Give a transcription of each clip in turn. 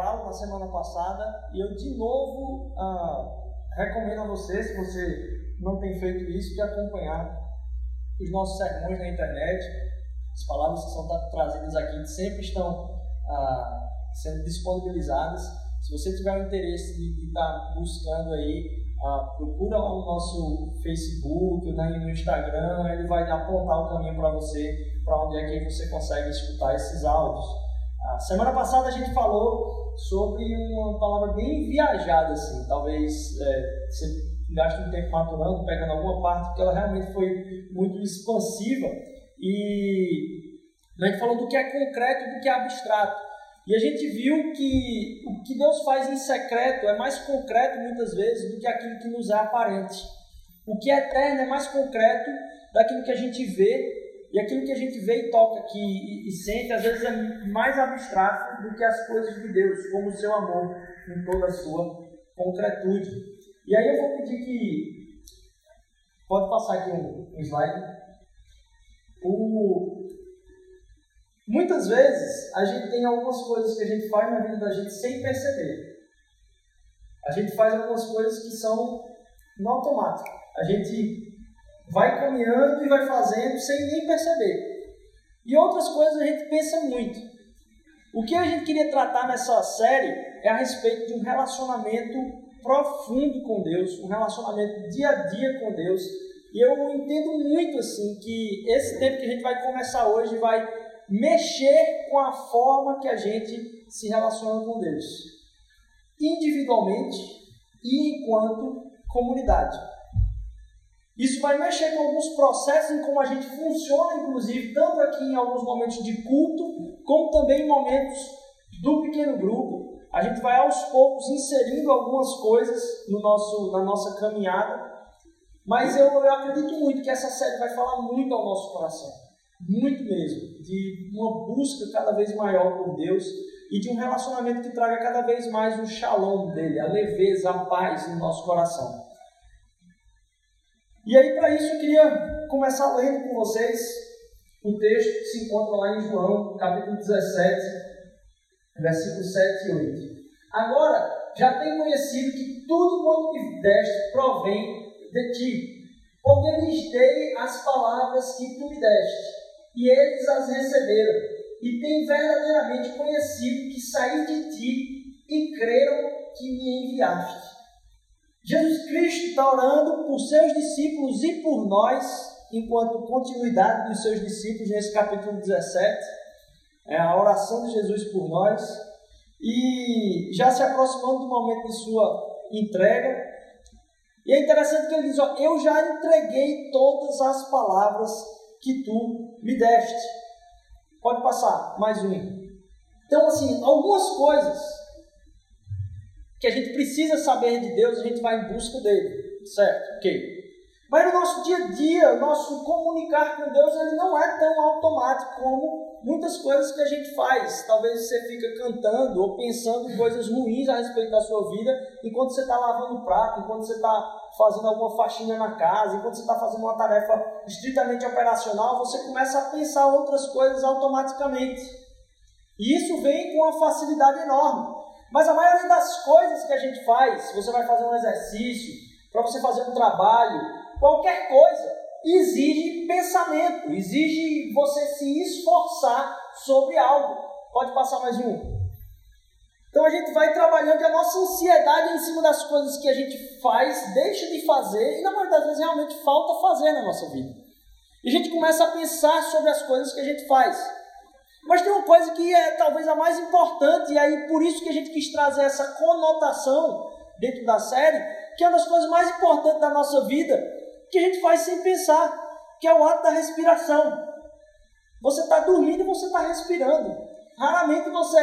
intervalo na semana passada e eu de novo ah, recomendo a você, se você não tem feito isso, de acompanhar os nossos sermões na internet. As palavras que são trazidas aqui sempre estão ah, sendo disponibilizadas. Se você tiver o interesse de estar buscando aí ah, procura lá no nosso Facebook, né, no Instagram, ele vai apontar o caminho para você, para onde é que você consegue escutar esses áudios. A semana passada a gente falou sobre uma palavra bem viajada, assim, talvez é, você gaste um tempo maturando, pegando alguma parte, porque ela realmente foi muito expansiva e a gente falou do que é concreto e do que é abstrato. E a gente viu que o que Deus faz em secreto é mais concreto muitas vezes do que aquilo que nos é aparente. O que é eterno é mais concreto daquilo que a gente vê, e aquilo que a gente vê e toca aqui e, e sente, às vezes é mais abstrato do que as coisas de Deus, como o seu amor em toda a sua concretude. E aí eu vou pedir que. Pode passar aqui um, um slide. O, Muitas vezes a gente tem algumas coisas que a gente faz na vida da gente sem perceber. A gente faz algumas coisas que são no automático. A gente vai caminhando e vai fazendo sem nem perceber. E outras coisas a gente pensa muito. O que a gente queria tratar nessa série é a respeito de um relacionamento profundo com Deus, um relacionamento dia a dia com Deus. E eu entendo muito assim que esse tempo que a gente vai começar hoje vai mexer com a forma que a gente se relaciona com Deus, individualmente e enquanto comunidade. Isso vai mexer com alguns processos em como a gente funciona, inclusive, tanto aqui em alguns momentos de culto, como também em momentos do pequeno grupo. A gente vai aos poucos inserindo algumas coisas no nosso, na nossa caminhada, mas eu, eu acredito muito que essa série vai falar muito ao nosso coração muito mesmo, de uma busca cada vez maior por Deus e de um relacionamento que traga cada vez mais o shalom dele, a leveza, a paz no nosso coração. E aí, para isso, eu queria começar lendo com vocês o texto que se encontra lá em João, capítulo 17, versículos 7 e 8. Agora, já tem conhecido que tudo quanto me deste provém de ti, porque lhes dei as palavras que tu me deste e eles as receberam, e têm verdadeiramente conhecido que saí de ti e creram que me enviaste. Jesus Cristo está orando por seus discípulos e por nós, enquanto continuidade dos seus discípulos, nesse capítulo 17, é a oração de Jesus por nós, e já se aproximando do momento de sua entrega. E é interessante que ele diz: ó, Eu já entreguei todas as palavras que tu me deste. Pode passar, mais um. Então, assim, algumas coisas que a gente precisa saber de Deus, a gente vai em busca dele, certo? Ok. Mas no nosso dia a dia, o nosso comunicar com Deus, ele não é tão automático como muitas coisas que a gente faz. Talvez você fica cantando ou pensando coisas ruins a respeito da sua vida enquanto você está lavando o prato, enquanto você está fazendo alguma faxina na casa, enquanto você está fazendo uma tarefa estritamente operacional, você começa a pensar outras coisas automaticamente. E isso vem com uma facilidade enorme. Mas a maioria das coisas que a gente faz, você vai fazer um exercício, para você fazer um trabalho, qualquer coisa, exige pensamento, exige você se esforçar sobre algo. Pode passar mais um. Então a gente vai trabalhando a nossa ansiedade em cima das coisas que a gente faz, deixa de fazer, e na maioria das vezes realmente falta fazer na nossa vida. E a gente começa a pensar sobre as coisas que a gente faz. Mas tem uma coisa que é talvez a mais importante, e aí por isso que a gente quis trazer essa conotação dentro da série, que é uma das coisas mais importantes da nossa vida, que a gente faz sem pensar, que é o ato da respiração. Você está dormindo e você está respirando. Raramente você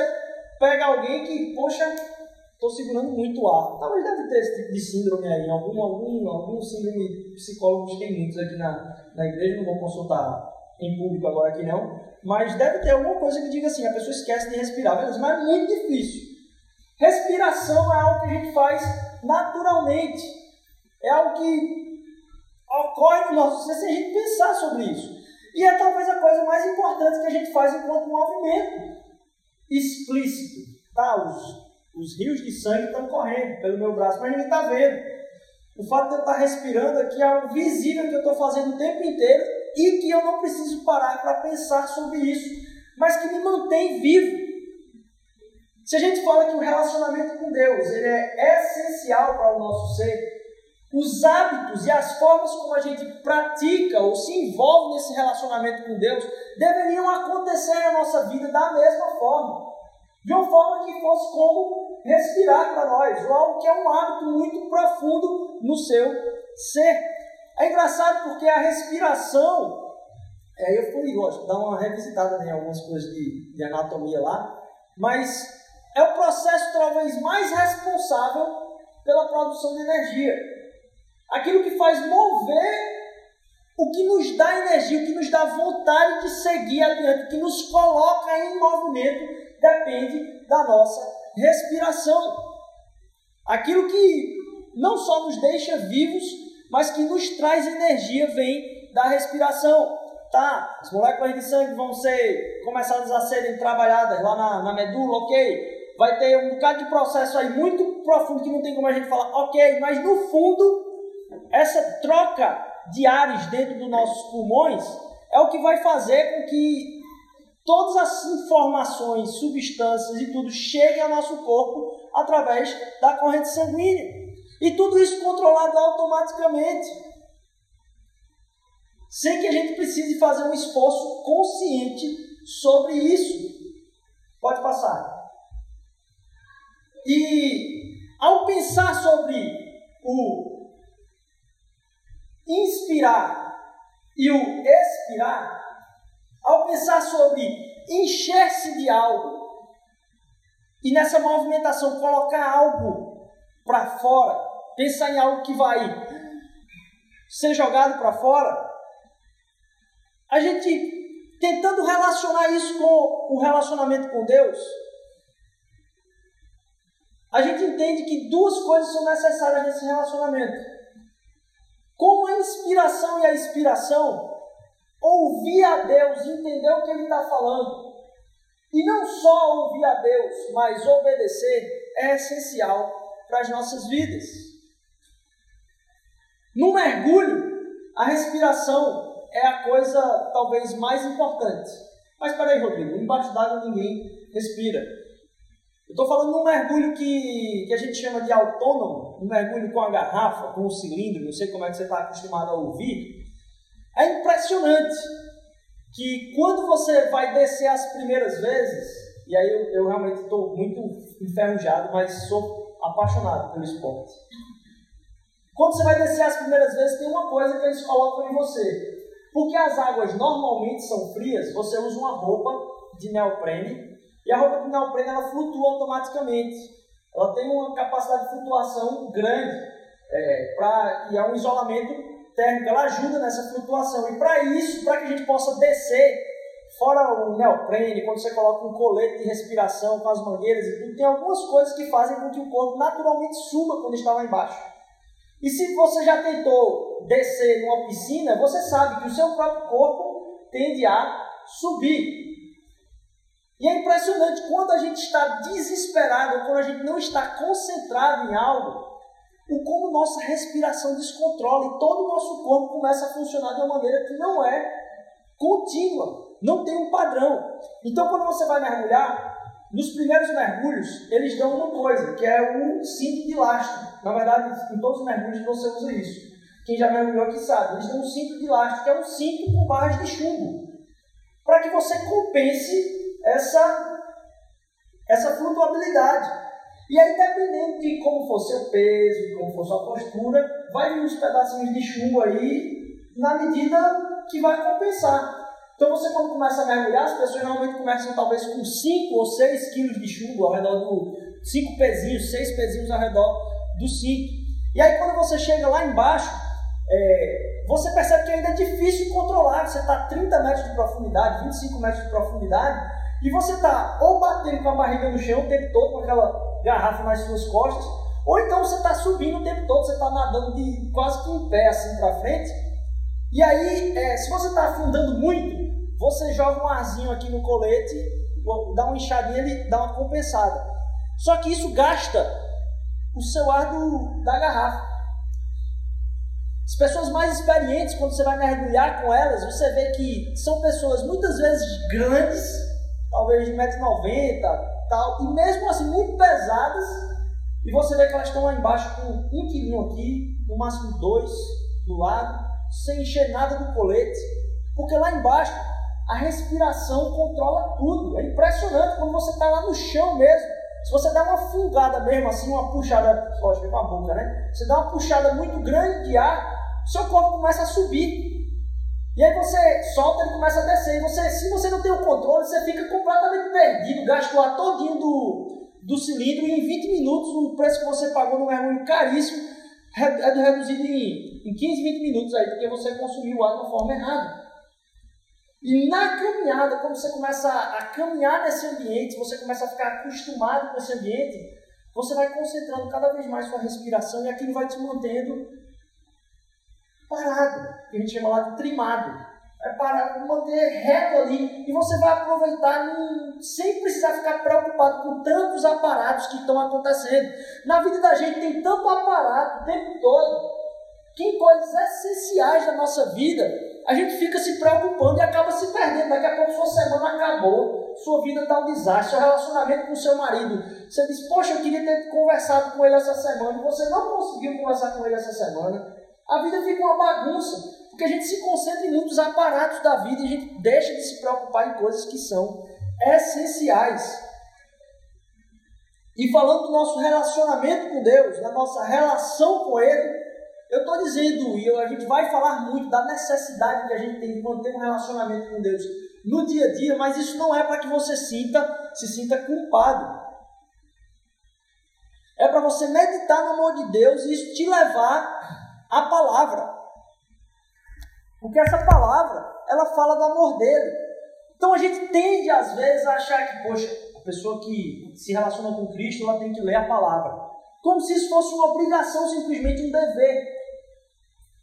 pega alguém que, poxa, estou segurando muito ar. Talvez deve ter esse tipo de síndrome aí. Algum, algum, algum síndrome psicólogos tem muitos aqui na, na igreja, não vou consultar em público agora aqui não. Mas deve ter alguma coisa que diga assim, a pessoa esquece de respirar, beleza? Mas é muito difícil. Respiração é algo que a gente faz naturalmente. É algo que ocorre no nosso ser sem a gente pensar sobre isso. E é talvez a coisa mais importante que a gente faz enquanto movimento explícito. Tá? Os, os rios de sangue estão correndo pelo meu braço, mas ninguém está vendo. O fato de eu estar respirando aqui é algo visível que eu estou fazendo o tempo inteiro e que eu não preciso parar para pensar sobre isso, mas que me mantém vivo. Se a gente fala que o relacionamento com Deus ele é essencial para o nosso ser, os hábitos e as formas como a gente pratica ou se envolve nesse relacionamento com Deus deveriam acontecer na nossa vida da mesma forma. De uma forma que fosse como respirar para nós, ou algo que é um hábito muito profundo no seu ser. É engraçado porque a respiração, é, eu fui hoje dar uma revisitada em algumas coisas de, de anatomia lá, mas é o processo talvez mais responsável pela produção de energia aquilo que faz mover o que nos dá energia, o que nos dá vontade de seguir adiante, o que nos coloca em movimento, depende da nossa respiração. Aquilo que não só nos deixa vivos, mas que nos traz energia vem da respiração. Tá, as moléculas de sangue vão ser começadas a serem trabalhadas lá na, na medula, ok? Vai ter um bocado de processo aí muito profundo que não tem como a gente falar, ok, mas no fundo essa troca de ares dentro dos nossos pulmões é o que vai fazer com que todas as informações, substâncias e tudo cheguem ao nosso corpo através da corrente sanguínea. E tudo isso controlado automaticamente. Sem que a gente precise fazer um esforço consciente sobre isso. Pode passar. E ao pensar sobre o inspirar e o expirar, ao pensar sobre encher-se de algo e nessa movimentação colocar algo para fora, pensar em algo que vai ser jogado para fora, a gente tentando relacionar isso com o relacionamento com Deus, a gente entende que duas coisas são necessárias nesse relacionamento. Como a inspiração e a inspiração, ouvir a Deus, entender o que Ele está falando, e não só ouvir a Deus, mas obedecer, é essencial para as nossas vidas. No mergulho, a respiração é a coisa talvez mais importante. Mas peraí, Rodrigo, embaixo d'água ninguém respira. Eu estou falando de um mergulho que, que a gente chama de autônomo, um mergulho com a garrafa, com o cilindro, não sei como é que você está acostumado a ouvir. É impressionante que quando você vai descer as primeiras vezes, e aí eu, eu realmente estou muito enferrujado, mas sou apaixonado pelo esporte. Quando você vai descer as primeiras vezes, tem uma coisa que eles colocam em você. Porque as águas normalmente são frias, você usa uma roupa de neoprene e a roupa de neoprene ela flutua automaticamente. Ela tem uma capacidade de flutuação grande é, pra, e é um isolamento térmico. Ela ajuda nessa flutuação. E para isso, para que a gente possa descer, fora o neoprene, quando você coloca um colete de respiração com as mangueiras e tudo, tem algumas coisas que fazem com que o corpo naturalmente suba quando está lá embaixo. E se você já tentou descer numa piscina, você sabe que o seu próprio corpo tende a subir. E é impressionante quando a gente está desesperado, quando a gente não está concentrado em algo, o como nossa respiração descontrola e todo o nosso corpo começa a funcionar de uma maneira que não é contínua, não tem um padrão. Então, quando você vai mergulhar, nos primeiros mergulhos, eles dão uma coisa, que é um cinto de lastro. Na verdade, em todos os mergulhos você usa isso. Quem já mergulhou aqui sabe. Eles dão um cinto de lastro, que é um cinto com barras de chumbo. Para que você compense essa, essa flutuabilidade. E aí, dependendo de como for seu peso, de como for sua postura, vai vir uns pedacinhos de chumbo aí na medida que vai compensar. Então, você quando começa a mergulhar, as pessoas normalmente começam talvez com 5 ou 6 quilos de chumbo ao redor do 5 pezinhos, 6 pezinhos ao redor do 5. E aí, quando você chega lá embaixo, é, você percebe que ainda é difícil controlar. Você está a 30 metros de profundidade, 25 metros de profundidade, e você está ou batendo com a barriga no chão o tempo todo, com aquela garrafa nas suas costas, ou então você está subindo o tempo todo, você está nadando de quase que em pé assim para frente, E aí, é, se você está afundando muito, você joga um arzinho aqui no colete, dá uma enxadinha, ele dá uma compensada. Só que isso gasta o seu ar do, da garrafa. As pessoas mais experientes, quando você vai mergulhar com elas, você vê que são pessoas muitas vezes grandes, talvez de 1,90m, tal, e mesmo assim muito pesadas, e você vê que elas estão lá embaixo com um quilinho aqui, no máximo dois do lado, sem encher nada do colete, porque lá embaixo a respiração controla tudo. É impressionante quando você está lá no chão mesmo. Se você dá uma fungada mesmo, assim, uma puxada, lógico, com a boca, né? Você dá uma puxada muito grande de ar, seu corpo começa a subir. E aí você solta, ele começa a descer. E você, se você não tem o controle, você fica completamente perdido, gasta o ar todinho do, do cilindro e em 20 minutos o preço que você pagou no mergulho caríssimo é reduzido em, em 15, 20 minutos aí, porque você consumiu o ar de uma forma errada. E na caminhada, quando você começa a, caminhar nesse ambiente, você começa a ficar acostumado com esse ambiente, você vai concentrando cada vez mais sua respiração e aquilo vai te mantendo parado, a gente chama lá de trimado. É parar, manter reto ali e você vai aproveitar sem precisar ficar preocupado com tantos aparatos que estão acontecendo. Na vida da gente tem tanto aparato o tempo todo que coisas essenciais da nossa vida a gente fica se preocupando e acaba se perdendo. Daqui a pouco sua semana acabou, sua vida está um desastre, seu relacionamento com seu marido. Você diz, poxa, eu queria ter conversado com ele essa semana, e você não conseguiu conversar com ele essa semana. A vida fica uma bagunça, porque a gente se concentra em muitos aparatos da vida e a gente deixa de se preocupar em coisas que são essenciais. E falando do nosso relacionamento com Deus, da nossa relação com Ele, eu estou dizendo, e a gente vai falar muito da necessidade que a gente tem de manter um relacionamento com Deus no dia a dia, mas isso não é para que você sinta, se sinta culpado. É para você meditar no amor de Deus e isso te levar à palavra. Porque essa palavra, ela fala do amor dele. Então a gente tende às vezes a achar que, poxa, a pessoa que se relaciona com Cristo, ela tem que ler a palavra. Como se isso fosse uma obrigação, simplesmente um dever.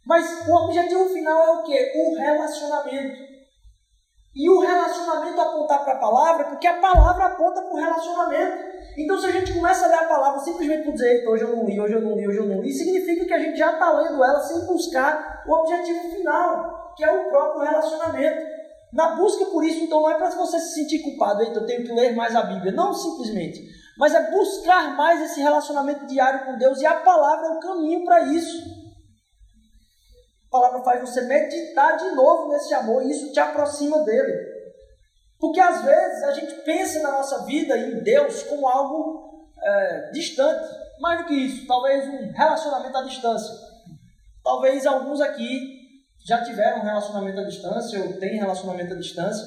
Mas o objetivo final é o quê? O relacionamento. E o relacionamento apontar para a palavra, porque a palavra aponta para o relacionamento. Então, se a gente começa a ler a palavra simplesmente por dizer, hoje eu não li, hoje eu não li, hoje eu não li, significa que a gente já está lendo ela sem buscar o objetivo final, que é o próprio relacionamento. Na busca por isso, então, não é para você se sentir culpado, eita, eu tenho que ler mais a Bíblia. Não simplesmente. Mas é buscar mais esse relacionamento diário com Deus e a palavra é o caminho para isso palavra faz você meditar de novo nesse amor e isso te aproxima dele. Porque às vezes a gente pensa na nossa vida em Deus como algo é, distante. Mais do que isso, talvez um relacionamento à distância. Talvez alguns aqui já tiveram relacionamento à distância ou têm relacionamento à distância.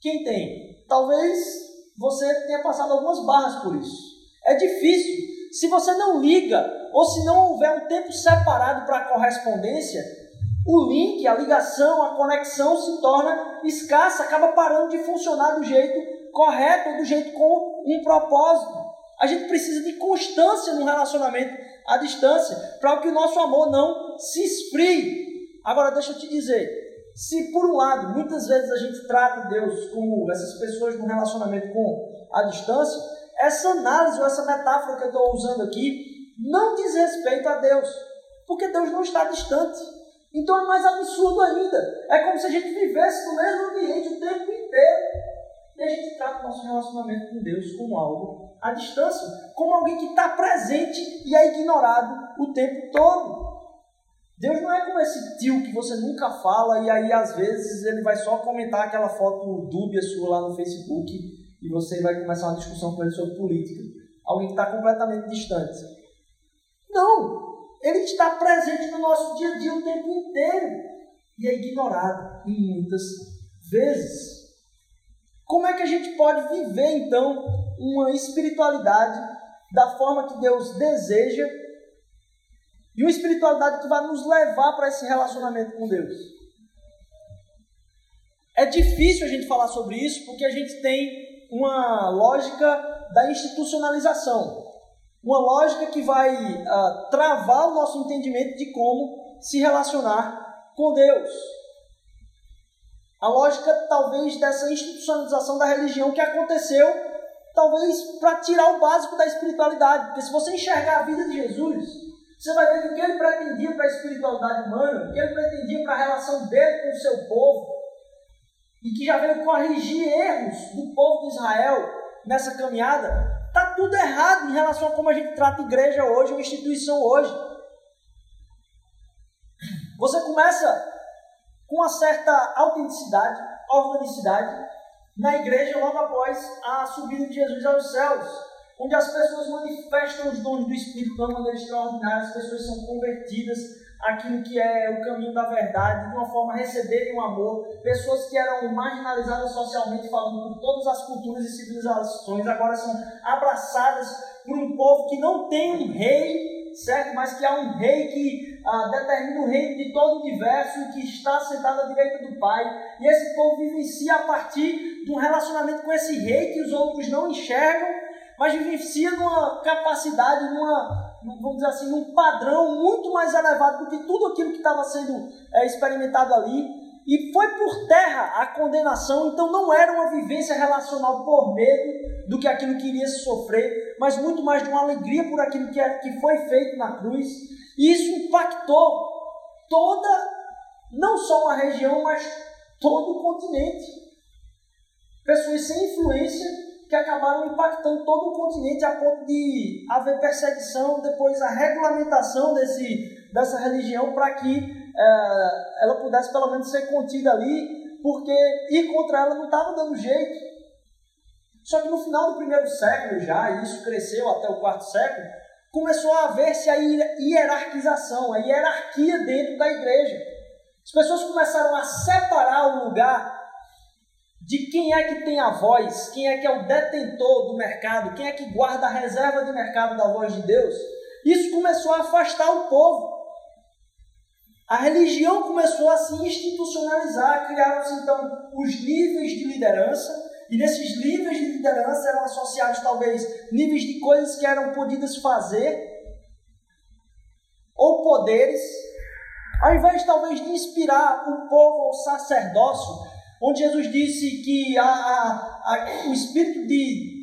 Quem tem? Talvez você tenha passado algumas barras por isso. É difícil. Se você não liga ou se não houver um tempo separado para a correspondência, o link, a ligação, a conexão se torna escassa, acaba parando de funcionar do jeito correto ou do jeito com um propósito. A gente precisa de constância no relacionamento à distância para que o nosso amor não se esfrie. Agora, deixa eu te dizer: se por um lado, muitas vezes a gente trata Deus como essas pessoas no relacionamento com a distância, essa análise ou essa metáfora que eu estou usando aqui não diz respeito a Deus, porque Deus não está distante. Então é mais absurdo ainda. É como se a gente vivesse no mesmo ambiente o tempo inteiro e a gente trata o nosso relacionamento com Deus como algo à distância, como alguém que está presente e é ignorado o tempo todo. Deus não é como esse tio que você nunca fala e aí às vezes ele vai só comentar aquela foto dúbia sua lá no Facebook e você vai começar uma discussão com ele sobre política. Alguém que está completamente distante. Não! Ele está presente no nosso dia a dia o tempo inteiro e é ignorado em muitas vezes. Como é que a gente pode viver então uma espiritualidade da forma que Deus deseja e uma espiritualidade que vai nos levar para esse relacionamento com Deus? É difícil a gente falar sobre isso porque a gente tem uma lógica da institucionalização uma lógica que vai uh, travar o nosso entendimento de como se relacionar com Deus. A lógica, talvez, dessa institucionalização da religião que aconteceu, talvez para tirar o básico da espiritualidade. Porque se você enxergar a vida de Jesus, você vai ver que o que ele pretendia para a espiritualidade humana, o que ele pretendia para a relação dele com o seu povo, e que já veio corrigir erros do povo de Israel nessa caminhada, está tudo errado em relação a como a gente trata a igreja hoje, uma instituição hoje. Você começa com uma certa autenticidade, organicidade, na igreja logo após a subida de Jesus aos céus, onde as pessoas manifestam os dons do Espírito de uma maneira extraordinária, as pessoas são convertidas àquilo que é o caminho da verdade, de uma forma receberem o um amor, pessoas que eram marginalizadas socialmente, falando por todas as culturas e civilizações, agora são abraçadas por um povo que não tem um rei certo? Mas que há um rei que ah, determina o reino de todo o universo e que está sentado à direita do Pai. E esse povo vivencia a partir de um relacionamento com esse rei que os outros não enxergam, mas vivencia numa capacidade, numa, vamos dizer assim, num padrão muito mais elevado do que tudo aquilo que estava sendo é, experimentado ali. E foi por terra a condenação, então não era uma vivência relacional por medo do que aquilo que iria se sofrer, mas muito mais de uma alegria por aquilo que, é, que foi feito na cruz. E isso impactou toda, não só uma região, mas todo o continente. Pessoas sem influência que acabaram impactando todo o continente a ponto de haver perseguição, depois a regulamentação desse, dessa religião para que é, ela pudesse pelo menos ser contida ali, porque ir contra ela não estava dando jeito. Só que no final do primeiro século já, e isso cresceu até o quarto século, começou a haver-se a hierarquização, a hierarquia dentro da igreja. As pessoas começaram a separar o lugar de quem é que tem a voz, quem é que é o detentor do mercado, quem é que guarda a reserva de mercado da voz de Deus. Isso começou a afastar o povo. A religião começou a se institucionalizar, criaram-se então os níveis de liderança, e nesses níveis de liderança eram associados talvez níveis de coisas que eram podidas fazer, ou poderes, ao invés talvez de inspirar o povo ao sacerdócio, onde Jesus disse que a, a, a, o espírito de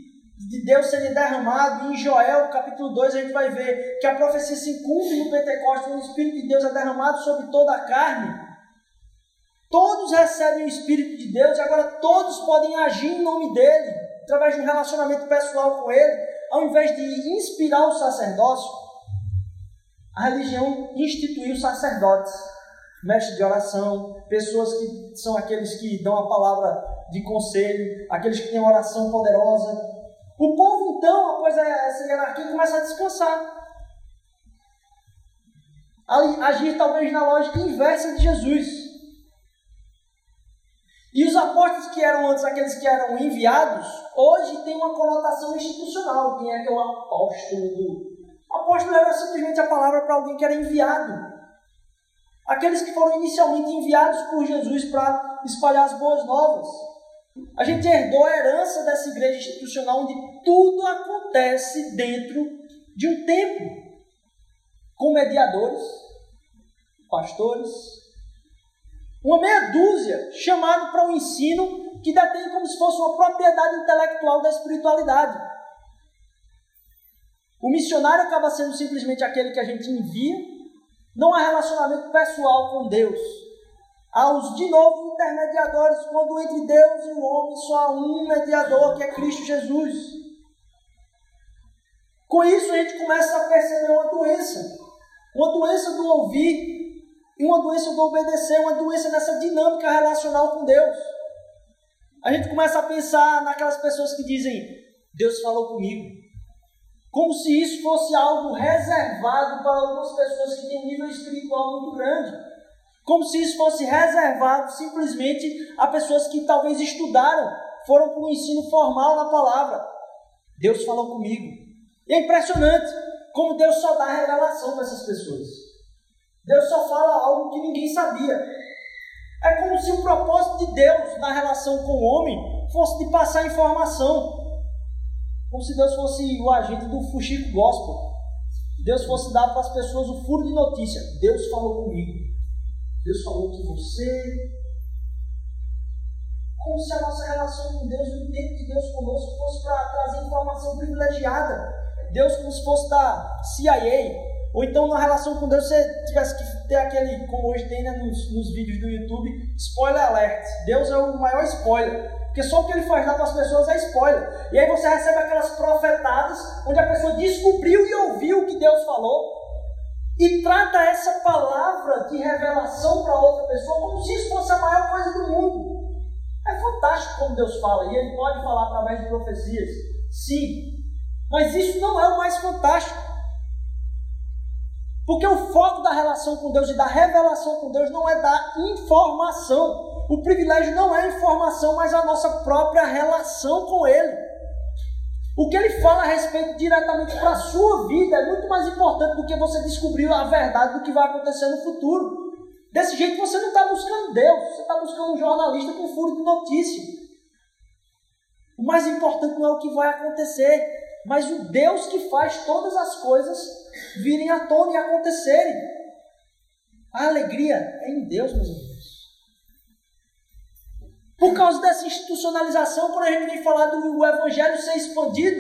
de Deus seria derramado. E em Joel, capítulo 2, a gente vai ver que a profecia se cumpre no Pentecostes, o Espírito de Deus é derramado sobre toda a carne. Todos recebem o Espírito de Deus e agora todos podem agir em nome dele, através de um relacionamento pessoal com ele, ao invés de inspirar o sacerdócio. A religião instituiu sacerdotes, mestres de oração, pessoas que são aqueles que dão a palavra de conselho, aqueles que têm oração poderosa, o povo, então, após essa hierarquia, começa a descansar. Agir talvez na lógica inversa de Jesus. E os apóstolos que eram antes aqueles que eram enviados, hoje tem uma conotação institucional. Quem é que é o apóstolo? O apóstolo era simplesmente a palavra para alguém que era enviado. Aqueles que foram inicialmente enviados por Jesus para espalhar as boas novas. A gente herdou a herança dessa igreja institucional onde tudo acontece dentro de um templo, com mediadores, pastores, uma meia dúzia chamado para um ensino que detém como se fosse uma propriedade intelectual da espiritualidade. O missionário acaba sendo simplesmente aquele que a gente envia, não há relacionamento pessoal com Deus aos de novo intermediadores, quando entre Deus e o homem só há um mediador, que é Cristo Jesus. Com isso a gente começa a perceber uma doença, uma doença do ouvir e uma doença do obedecer, uma doença dessa dinâmica relacional com Deus. A gente começa a pensar naquelas pessoas que dizem: Deus falou comigo. Como se isso fosse algo reservado para algumas pessoas que têm nível espiritual muito grande. Como se isso fosse reservado simplesmente a pessoas que talvez estudaram, foram para um ensino formal na palavra. Deus falou comigo. E é impressionante como Deus só dá revelação para essas pessoas. Deus só fala algo que ninguém sabia. É como se o propósito de Deus na relação com o homem fosse de passar informação. Como se Deus fosse o agente do fuxico gospel. Deus fosse dar para as pessoas o furo de notícia. Deus falou comigo. Deus falou que você. Como se a nossa relação com Deus, o tempo de Deus conosco, fosse para trazer informação privilegiada. Deus como se fosse da CIA. Ou então na relação com Deus você tivesse que ter aquele, como hoje tem né, nos, nos vídeos do YouTube, spoiler alert. Deus é o maior spoiler. Porque só o que ele faz lá para as pessoas é spoiler. E aí você recebe aquelas profetadas onde a pessoa descobriu e ouviu o que Deus falou e trata essa palavra de revelação para outra pessoa como se isso fosse a maior coisa do mundo. É fantástico como Deus fala, e Ele pode falar através de profecias, sim, mas isso não é o mais fantástico. Porque o foco da relação com Deus e da revelação com Deus não é dar informação. O privilégio não é a informação, mas a nossa própria relação com Ele. O que ele fala a respeito diretamente para a sua vida é muito mais importante do que você descobrir a verdade do que vai acontecer no futuro. Desse jeito você não está buscando Deus, você está buscando um jornalista com furo de notícia. O mais importante não é o que vai acontecer, mas o Deus que faz todas as coisas virem à tona e acontecerem. A alegria é em Deus, meus irmãos. Por causa dessa institucionalização, quando a gente vem falar do evangelho ser expandido,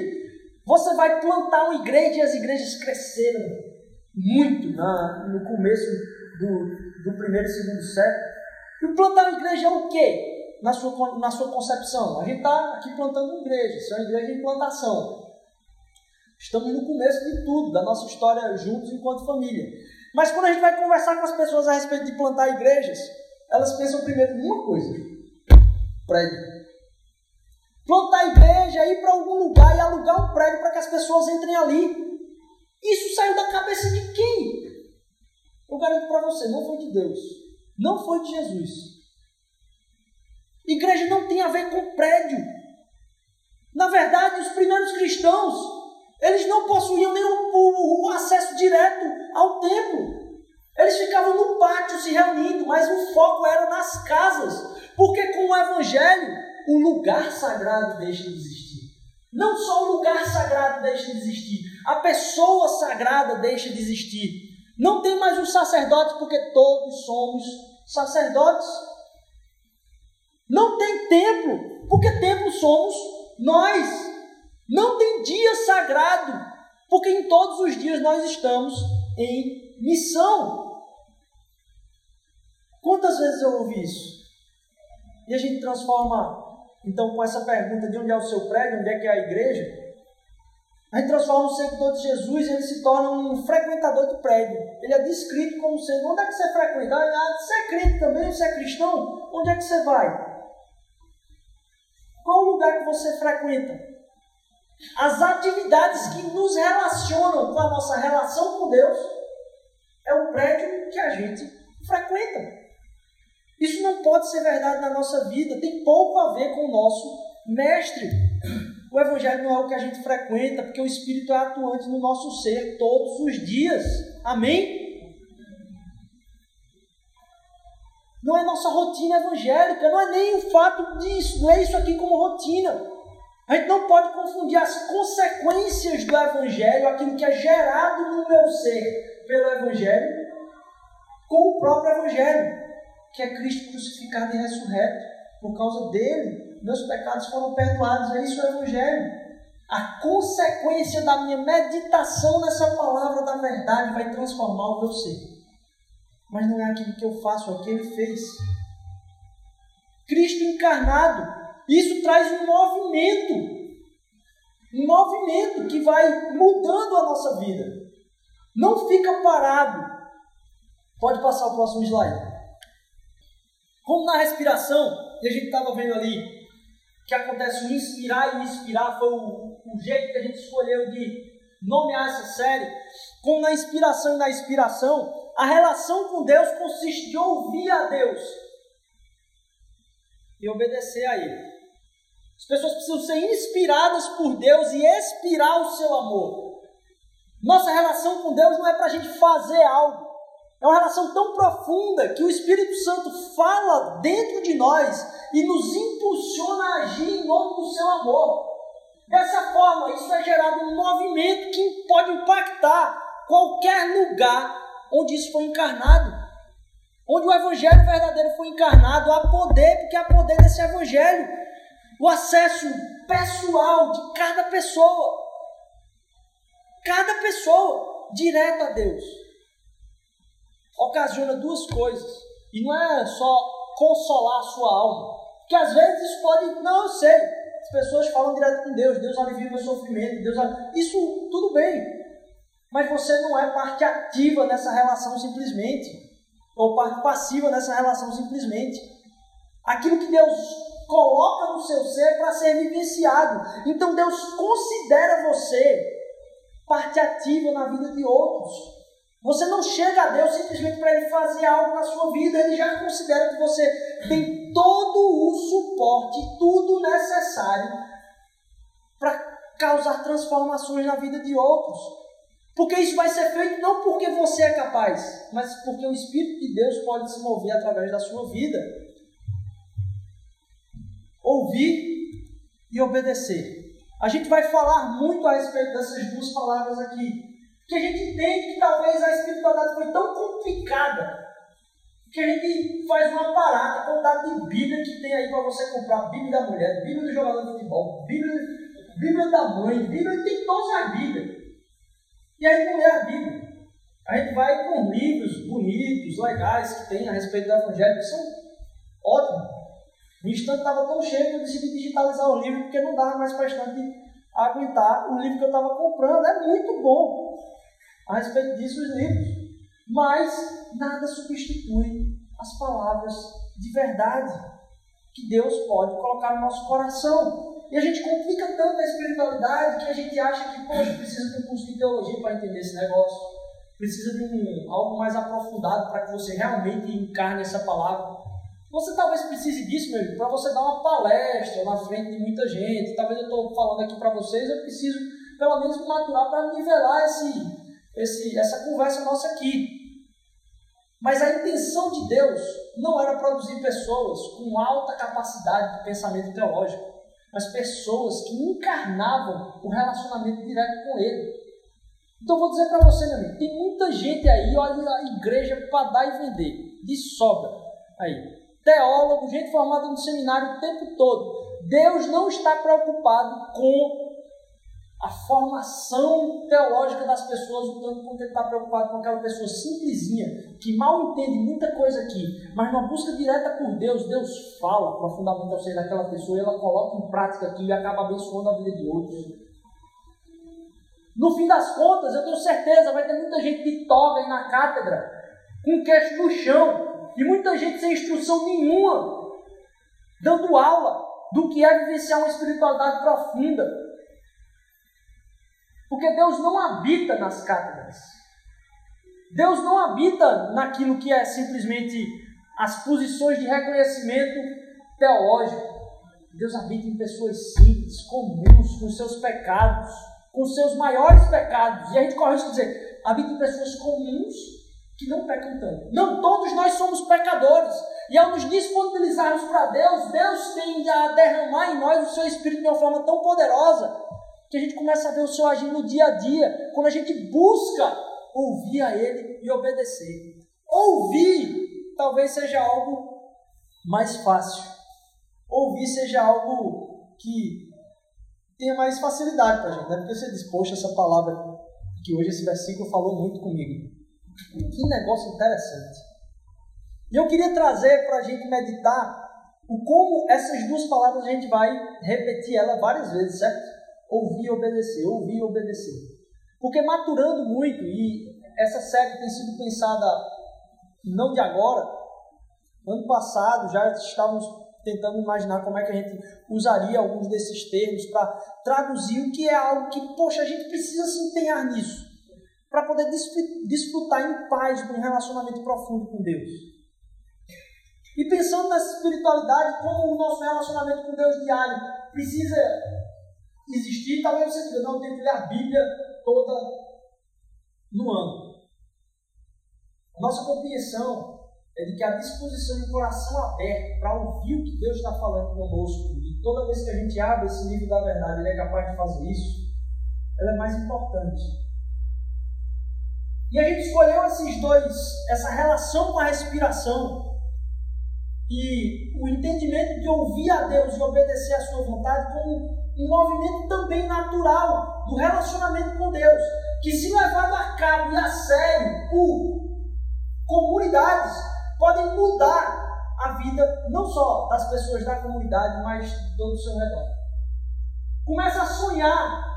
você vai plantar uma igreja e as igrejas cresceram muito na, no começo do, do primeiro e segundo século. E plantar uma igreja é o quê? Na sua, na sua concepção. A gente está aqui plantando uma igreja, isso é uma igreja em plantação. Estamos no começo de tudo, da nossa história juntos enquanto família. Mas quando a gente vai conversar com as pessoas a respeito de plantar igrejas, elas pensam primeiro em uma coisa: prédio. Plantar a igreja, ir para algum lugar e alugar um prédio para que as pessoas entrem ali. Isso saiu da cabeça de quem? Eu garanto para você, não foi de Deus. Não foi de Jesus. Igreja não tem a ver com prédio. Na verdade, os primeiros cristãos, eles não possuíam o, o acesso direto ao templo. Eles ficavam no pátio se reunindo, mas o foco era nas casas. Porque com o Evangelho, o lugar sagrado deixa de existir. Não só o lugar sagrado deixa de existir, a pessoa sagrada deixa de existir. Não tem mais os sacerdotes, porque todos somos sacerdotes. Não tem templo, porque templo somos nós. Não tem dia sagrado, porque em todos os dias nós estamos em missão. Quantas vezes eu ouvi isso? E a gente transforma, então, com essa pergunta de onde é o seu prédio, onde é que é a igreja, a gente transforma o seguidor de Jesus ele se torna um frequentador do prédio. Ele é descrito como sendo, onde é que você frequenta? Ah, você é crente também, você é cristão? Onde é que você vai? Qual o lugar que você frequenta? As atividades que nos relacionam com a nossa relação com Deus é o prédio que a gente frequenta. Isso não pode ser verdade na nossa vida, tem pouco a ver com o nosso mestre. O Evangelho não é o que a gente frequenta, porque o Espírito é atuante no nosso ser todos os dias. Amém? Não é nossa rotina evangélica, não é nem o fato disso, não é isso aqui como rotina. A gente não pode confundir as consequências do Evangelho, aquilo que é gerado no meu ser pelo Evangelho, com o próprio Evangelho que é Cristo crucificado e ressurreto. Por causa dele, meus pecados foram perdoados. É isso o Evangelho. A consequência da minha meditação nessa palavra da verdade vai transformar o meu ser. Mas não é aquilo que eu faço, é o que ele fez. Cristo encarnado, isso traz um movimento. Um movimento que vai mudando a nossa vida. Não fica parado. Pode passar o próximo slide. Como na respiração, e a gente estava vendo ali que acontece o inspirar e expirar, foi o, o jeito que a gente escolheu de nomear essa série. Como na inspiração e na expiração, a relação com Deus consiste de ouvir a Deus e obedecer a Ele. As pessoas precisam ser inspiradas por Deus e expirar o seu amor. Nossa relação com Deus não é para a gente fazer algo, é uma relação tão profunda que o Espírito Santo fala dentro de nós e nos impulsiona a agir em nome do seu amor. Dessa forma, isso é gerado um movimento que pode impactar qualquer lugar onde isso foi encarnado. Onde o evangelho verdadeiro foi encarnado, há poder, porque há poder desse evangelho. O acesso pessoal de cada pessoa. Cada pessoa, direto a Deus. Ocasiona duas coisas. E não é só consolar a sua alma. Porque às vezes isso pode. Não, eu sei. As pessoas falam direto com Deus. Deus alivia meu sofrimento. Deus alivia... Isso tudo bem. Mas você não é parte ativa nessa relação simplesmente. Ou parte passiva nessa relação simplesmente. Aquilo que Deus coloca no seu ser para ser vivenciado. Então Deus considera você parte ativa na vida de outros. Você não chega a Deus simplesmente para Ele fazer algo na sua vida, Ele já considera que você tem todo o suporte, tudo necessário para causar transformações na vida de outros. Porque isso vai ser feito não porque você é capaz, mas porque o Espírito de Deus pode se mover através da sua vida. Ouvir e obedecer. A gente vai falar muito a respeito dessas duas palavras aqui que a gente entende que talvez a espiritualidade foi tão complicada que a gente faz uma parada, quantidade de Bíblia que tem aí para você comprar, Bíblia da mulher, Bíblia do jogador de futebol, Bíblia, Bíblia da mãe, Bíblia tem todas as Bíblias. E aí não lê a Bíblia. A gente vai com livros bonitos, legais que tem a respeito do Evangelho, que são ótimos. O instante estava tão cheio que eu decidi digitalizar o livro, porque não dava mais para aguentar o livro que eu estava comprando. É muito bom a respeito disso os livros. Mas nada substitui as palavras de verdade que Deus pode colocar no nosso coração. E a gente complica tanto a espiritualidade que a gente acha que, poxa, precisa de um curso de teologia para entender esse negócio. Precisa de um, algo mais aprofundado para que você realmente encarne essa palavra. Você talvez precise disso, meu para você dar uma palestra na frente de muita gente. Talvez eu estou falando aqui para vocês, eu preciso pelo menos me maturar para nivelar esse, esse, essa conversa nossa aqui. Mas a intenção de Deus não era produzir pessoas com alta capacidade de pensamento teológico, mas pessoas que encarnavam o relacionamento direto com Ele. Então vou dizer para você, meu amigo, tem muita gente aí, olha a igreja para dar e vender, de sobra. Aí, teólogo, gente formada no seminário o tempo todo. Deus não está preocupado com a formação teológica das pessoas, o tanto quanto ele está preocupado com aquela pessoa simplesinha, que mal entende muita coisa aqui, mas numa busca direta por Deus, Deus fala profundamente ao ser daquela pessoa e ela coloca em prática aquilo e acaba abençoando a vida de outros. No fim das contas, eu tenho certeza, vai ter muita gente que toca aí na cátedra, com o queixo no chão, e muita gente sem instrução nenhuma, dando aula do que é vivenciar uma espiritualidade profunda. Porque Deus não habita nas cátedras. Deus não habita naquilo que é simplesmente as posições de reconhecimento teológico. Deus habita em pessoas simples, comuns, com seus pecados, com seus maiores pecados. E a gente corre isso dizer, habita em pessoas comuns que não pecam tanto. Não todos nós somos pecadores. E ao nos disponibilizarmos para Deus, Deus tende a derramar em nós o seu Espírito de uma forma tão poderosa que a gente começa a ver o Senhor agir no dia a dia, quando a gente busca ouvir a Ele e obedecer. Ouvir talvez seja algo mais fácil. Ouvir seja algo que tenha mais facilidade para a gente, né? Porque você diz, poxa, essa palavra que hoje esse versículo falou muito comigo. Que negócio interessante. E eu queria trazer para a gente meditar o como essas duas palavras a gente vai repetir ela várias vezes, certo? Ouvir e obedecer, ouvir e obedecer. Porque maturando muito, e essa série tem sido pensada não de agora, ano passado já estávamos tentando imaginar como é que a gente usaria alguns desses termos para traduzir o que é algo que, poxa, a gente precisa se empenhar nisso, para poder desfrutar em paz de um relacionamento profundo com Deus. E pensando nessa espiritualidade, como o nosso relacionamento com Deus diário precisa existir, talvez você diga, não, tenho que ler a Bíblia toda no ano. A nossa compreensão é de que a disposição de coração aberto para ouvir o que Deus está falando conosco, e toda vez que a gente abre esse livro da verdade, ele é capaz de fazer isso, ela é mais importante. E a gente escolheu esses dois, essa relação com a respiração e o entendimento de ouvir a Deus e obedecer à sua vontade como um movimento também natural do relacionamento com Deus, que se levado a cabo e a sério por comunidades, podem mudar a vida não só das pessoas da comunidade, mas de todo o seu redor. Começa a sonhar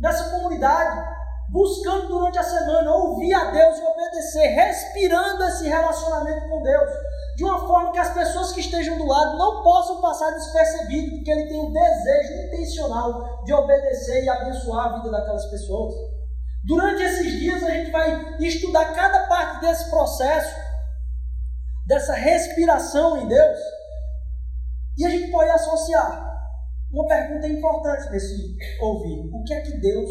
nessa comunidade, buscando durante a semana ouvir a Deus e obedecer, respirando esse relacionamento com Deus, de uma forma que as pessoas que estejam do lado não possam passar despercebido, porque ele tem o desejo intencional de obedecer e abençoar a vida daquelas pessoas. Durante esses dias a gente vai estudar cada parte desse processo, dessa respiração em Deus, e a gente pode associar uma pergunta importante nesse ouvir: o que é que Deus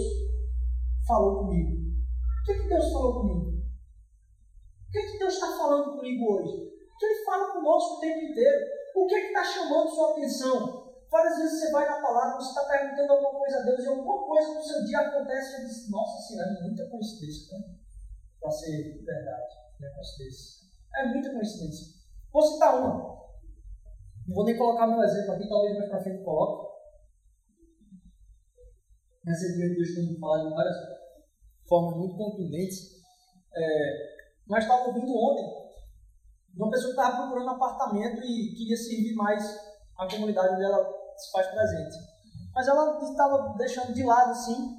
falou comigo? O que é que Deus falou comigo? O que é que Deus está falando comigo hoje? O que Ele fala conosco o tempo inteiro? O que é está chamando sua atenção? Várias vezes você vai na palavra, você está perguntando alguma coisa a Deus e alguma coisa no seu dia acontece e diz, nossa senhora, é muita coincidência, né? Para ser verdade, é coincidência. É muita coincidência. Vou citar uma. Não vou nem colocar meu exemplo aqui, talvez mais para frente coloque. Recentemente Deus tem falado de várias formas muito contundentes. É, mas estava ouvindo ontem uma pessoa que estava procurando apartamento e queria servir mais a comunidade onde ela se faz presente. Mas ela estava deixando de lado assim,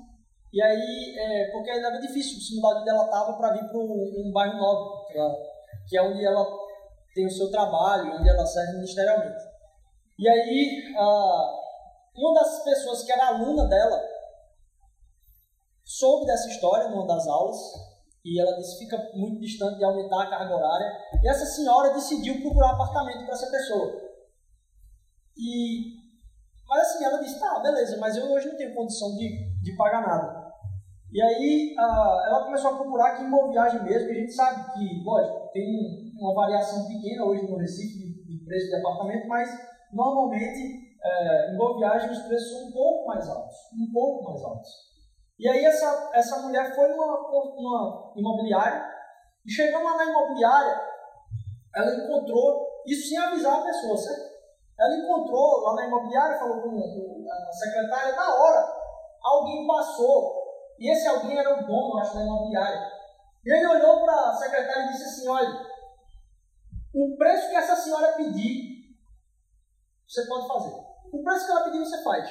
e aí, é, porque era difícil se mudar onde ela estava para vir para um, um, bairro novo, que é onde ela tem o seu trabalho, onde ela serve ministerialmente. E aí, uma das pessoas que era aluna dela soube dessa história numa das aulas e ela disse fica muito distante de aumentar a carga horária. E essa senhora decidiu procurar apartamento para essa pessoa. E, mas assim, ela disse, tá, beleza, mas eu hoje não tenho condição de, de pagar nada. E aí ela começou a procurar aqui em Boa Viagem mesmo, e a gente sabe que, lógico, tem uma variação pequena hoje no Recife de, de preço de apartamento, mas normalmente é, em Boa Viagem os preços são um pouco mais altos, um pouco mais altos. E aí essa, essa mulher foi numa, numa imobiliária e chegando lá na imobiliária, ela encontrou, isso sem avisar a pessoa, certo? Ela encontrou lá na imobiliária, falou com a secretária, na hora, alguém passou, e esse alguém era o dono, acho, da imobiliária. E ele olhou para a secretária e disse assim, olha, o preço que essa senhora pedir, você pode fazer. O preço que ela pedir, você faz.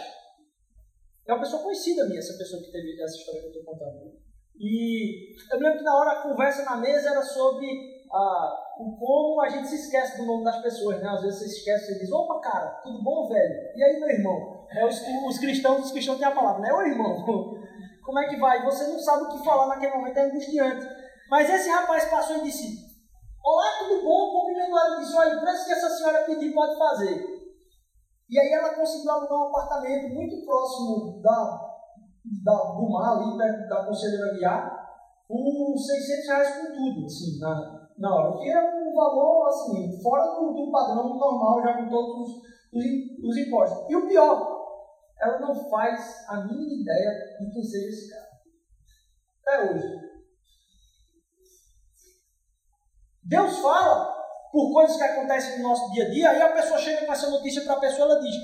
É uma pessoa conhecida minha, essa pessoa que teve essa história que eu estou contando. E eu lembro que na hora a conversa na mesa era sobre ah, o como a gente se esquece do nome das pessoas, né? Às vezes você se esquece, você diz, opa, cara, tudo bom, velho? E aí, meu irmão? É, os, os cristãos, os cristãos têm a palavra, né? Ô, irmão, como é que vai? Você não sabe o que falar naquele momento, é angustiante. Mas esse rapaz passou e disse, olá, tudo bom? Cumprimentou ela e disse, olha, o preço que essa senhora pedir pode fazer. E aí ela conseguiu alugar um apartamento muito próximo da, da, do mar, ali perto da Conselheira Guiar, por 600 reais por tudo, assim, na, na hora. Que é um valor, assim, fora do, do padrão normal, já com todos os, os, os impostos. E o pior, ela não faz a mínima ideia de quem seja esse cara. Até hoje. Deus fala por coisas que acontecem no nosso dia a dia, aí a pessoa chega com essa notícia para a pessoa ela diz: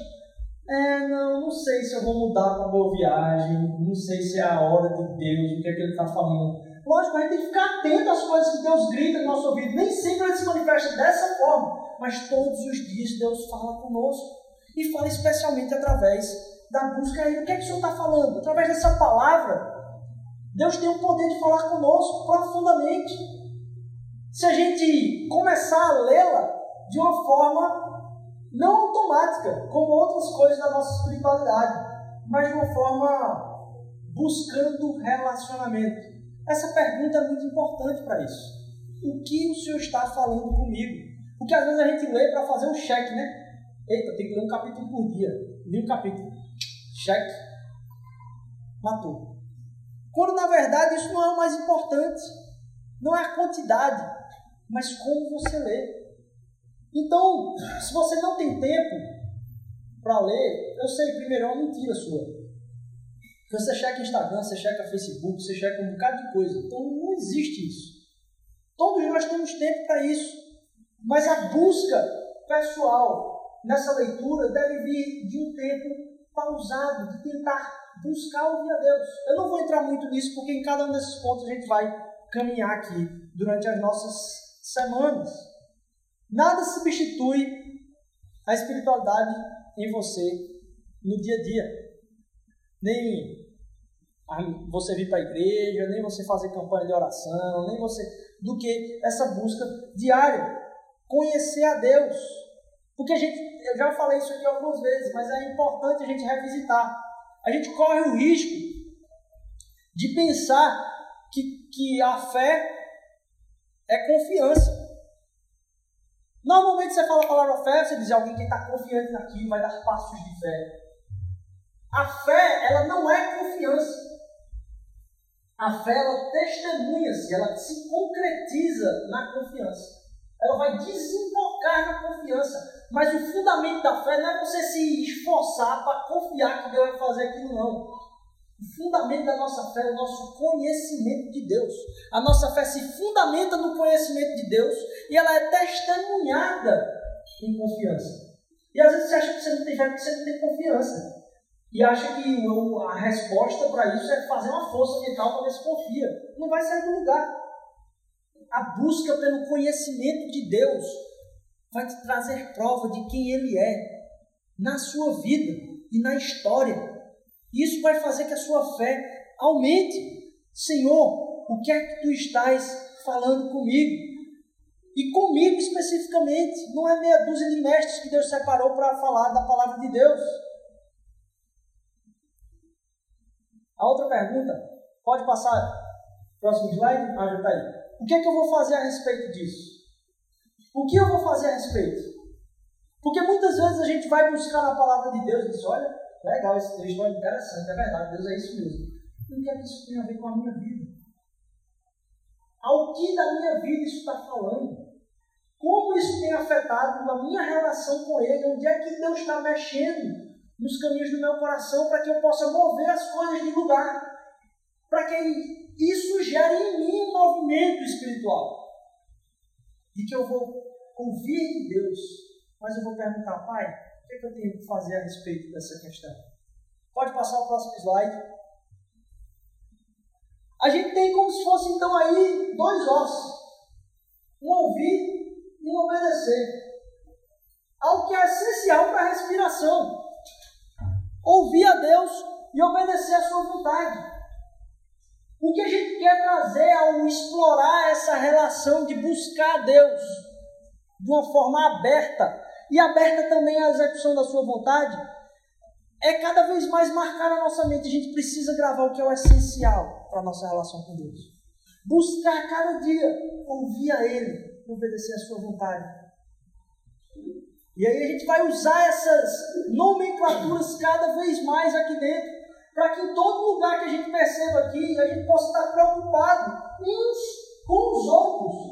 É, não, não sei se eu vou mudar para boa viagem, não sei se é a hora de Deus, o que é que ele está falando. Lógico, a gente tem que ficar atento às coisas que Deus grita no nosso ouvido. Nem sempre ele se manifesta dessa forma, mas todos os dias Deus fala conosco e fala especialmente através da busca aí. O que é que o Senhor está falando? Através dessa palavra, Deus tem o poder de falar conosco profundamente se a gente começar a lê-la de uma forma não automática, como outras coisas da nossa espiritualidade, mas de uma forma buscando relacionamento. Essa pergunta é muito importante para isso. O que o Senhor está falando comigo? Porque às vezes a gente lê para fazer um cheque, né? Eita, tem que ler um capítulo por dia. Li um capítulo. Cheque. Matou. Quando na verdade isso não é o mais importante. Não é a quantidade, mas como você lê. Então, se você não tem tempo para ler, eu sei, primeiro é uma mentira sua. Você checa Instagram, você checa Facebook, você checa um bocado de coisa. Então não existe isso. Todos nós temos tempo para isso. Mas a busca pessoal nessa leitura deve vir de um tempo pausado, de tentar buscar ouvir a Deus. Eu não vou entrar muito nisso, porque em cada um desses pontos a gente vai caminhar aqui durante as nossas semanas. Nada substitui a espiritualidade em você no dia a dia. Nem você vir para a igreja, nem você fazer campanha de oração, nem você. do que essa busca diária. Conhecer a Deus. Porque a gente, eu já falei isso aqui algumas vezes, mas é importante a gente revisitar. A gente corre o risco de pensar que, que a fé é confiança. Normalmente você fala a palavra fé, você diz alguém que está confiante naquilo, vai dar passos de fé. A fé, ela não é confiança. A fé, ela testemunha-se, ela se concretiza na confiança. Ela vai desembocar na confiança. Mas o fundamento da fé não é você se esforçar para confiar que Deus vai fazer aquilo, não. O fundamento da nossa fé é o nosso conhecimento de Deus. A nossa fé se fundamenta no conhecimento de Deus e ela é testemunhada em confiança. E às vezes você acha que você não tem fé porque você não tem confiança. E acha que a resposta para isso é fazer uma força mental para ver se confia. Não vai sair do lugar. A busca pelo conhecimento de Deus vai te trazer prova de quem Ele é na sua vida e na história. Isso vai fazer que a sua fé aumente. Senhor, o que é que tu estás falando comigo? E comigo especificamente, não é meia dúzia de mestres que Deus separou para falar da palavra de Deus. A outra pergunta, pode passar próximo slide? Ah, já está aí. O que é que eu vou fazer a respeito disso? O que eu vou fazer a respeito? Porque muitas vezes a gente vai buscar na palavra de Deus e diz, olha, Legal, esse texto é interessante, é verdade, Deus é isso mesmo. Eu não quero que isso tenha a ver com a minha vida. Ao que da minha vida isso está falando? Como isso tem afetado a minha relação com Ele? Onde é que Deus está mexendo nos caminhos do meu coração para que eu possa mover as coisas de lugar? Para que isso gere em mim um movimento espiritual. De que eu vou ouvir de Deus, mas eu vou perguntar, Pai, que, que eu tenho que fazer a respeito dessa questão? Pode passar o próximo slide. A gente tem como se fosse então aí dois ossos: um ouvir e um obedecer. Algo que é essencial para a respiração. Ouvir a Deus e obedecer a sua vontade. O que a gente quer trazer ao explorar essa relação de buscar a Deus de uma forma aberta e aberta também à execução da sua vontade, é cada vez mais marcar a nossa mente. A gente precisa gravar o que é o essencial para a nossa relação com Deus. Buscar cada dia ouvir a Ele, obedecer a sua vontade. E aí a gente vai usar essas nomenclaturas cada vez mais aqui dentro, para que em todo lugar que a gente perceba aqui, a gente possa estar preocupado uns com os outros.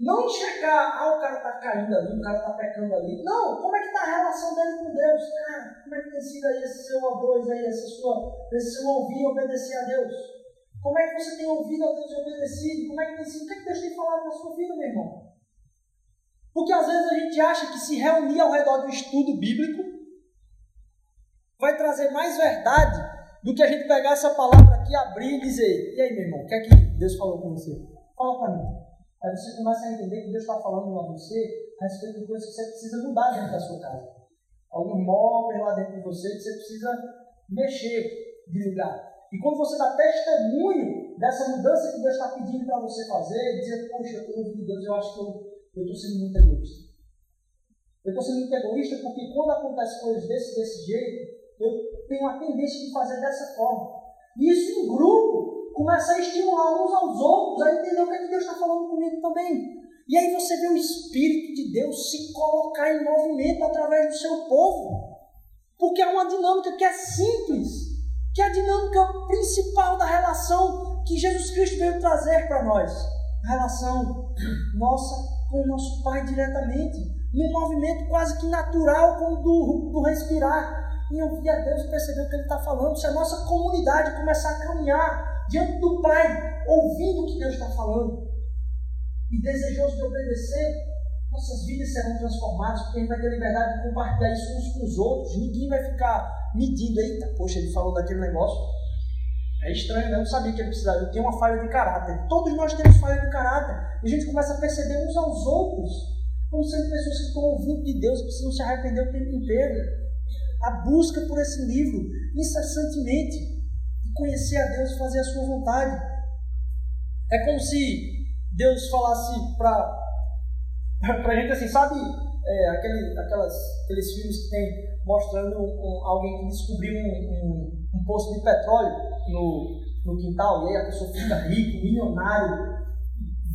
Não enxergar, ah, o cara está caindo ali, o cara está pecando ali. Não, como é que está a relação dele com Deus? Cara, como é que tem sido aí esse seu A2 aí, essa sua, esse seu ouvir e obedecer a Deus? Como é que você tem ouvido a Deus e obedecido? Como é que tem sido? O que, é que Deus tem falado na sua vida, meu irmão? Porque às vezes a gente acha que se reunir ao redor do estudo bíblico vai trazer mais verdade do que a gente pegar essa palavra aqui, abrir e dizer: E aí, meu irmão, o que é que Deus falou com você? Fala para mim. Aí você começa a entender que Deus está falando a você a respeito de coisas que você precisa mudar dentro da sua casa. Algum móvel lá dentro de você que você precisa mexer de lugar. E quando você dá testemunho dessa mudança que Deus está pedindo para você fazer, dizer, poxa, eu ouvi Deus, eu acho que eu estou sendo muito egoísta. Eu estou sendo muito egoísta porque quando acontecem coisas desse, desse jeito, eu tenho a tendência de fazer dessa forma. Isso em grupo começar a estimular uns aos outros a entender o que, é que Deus está falando comigo também. E aí você vê o Espírito de Deus se colocar em movimento através do seu povo. Porque é uma dinâmica que é simples, que é a dinâmica principal da relação que Jesus Cristo veio trazer para nós. A relação nossa com o nosso Pai diretamente. Num movimento quase que natural, como do, do respirar. em ouvir a Deus e perceber o que Ele está falando. Se a nossa comunidade começar a caminhar diante do Pai, ouvindo o que Deus está falando, e desejoso de obedecer, nossas vidas serão transformadas, porque a gente vai ter liberdade de compartilhar isso uns com os outros. Ninguém vai ficar medindo, eita, poxa, ele falou daquele negócio. É estranho, né? eu não sabia que ele precisava. Eu tenho uma falha de caráter. Todos nós temos falha de caráter. E a gente começa a perceber uns aos outros como sendo pessoas que estão ouvindo de Deus e precisam se arrepender o tempo inteiro. A busca por esse livro incessantemente conhecer a Deus e fazer a sua vontade. É como se Deus falasse para a gente assim, sabe é, aquele, aquelas, aqueles filmes que tem mostrando um, alguém que descobriu um, um, um, poço de petróleo no, no quintal, e aí a pessoa fica rica, milionário,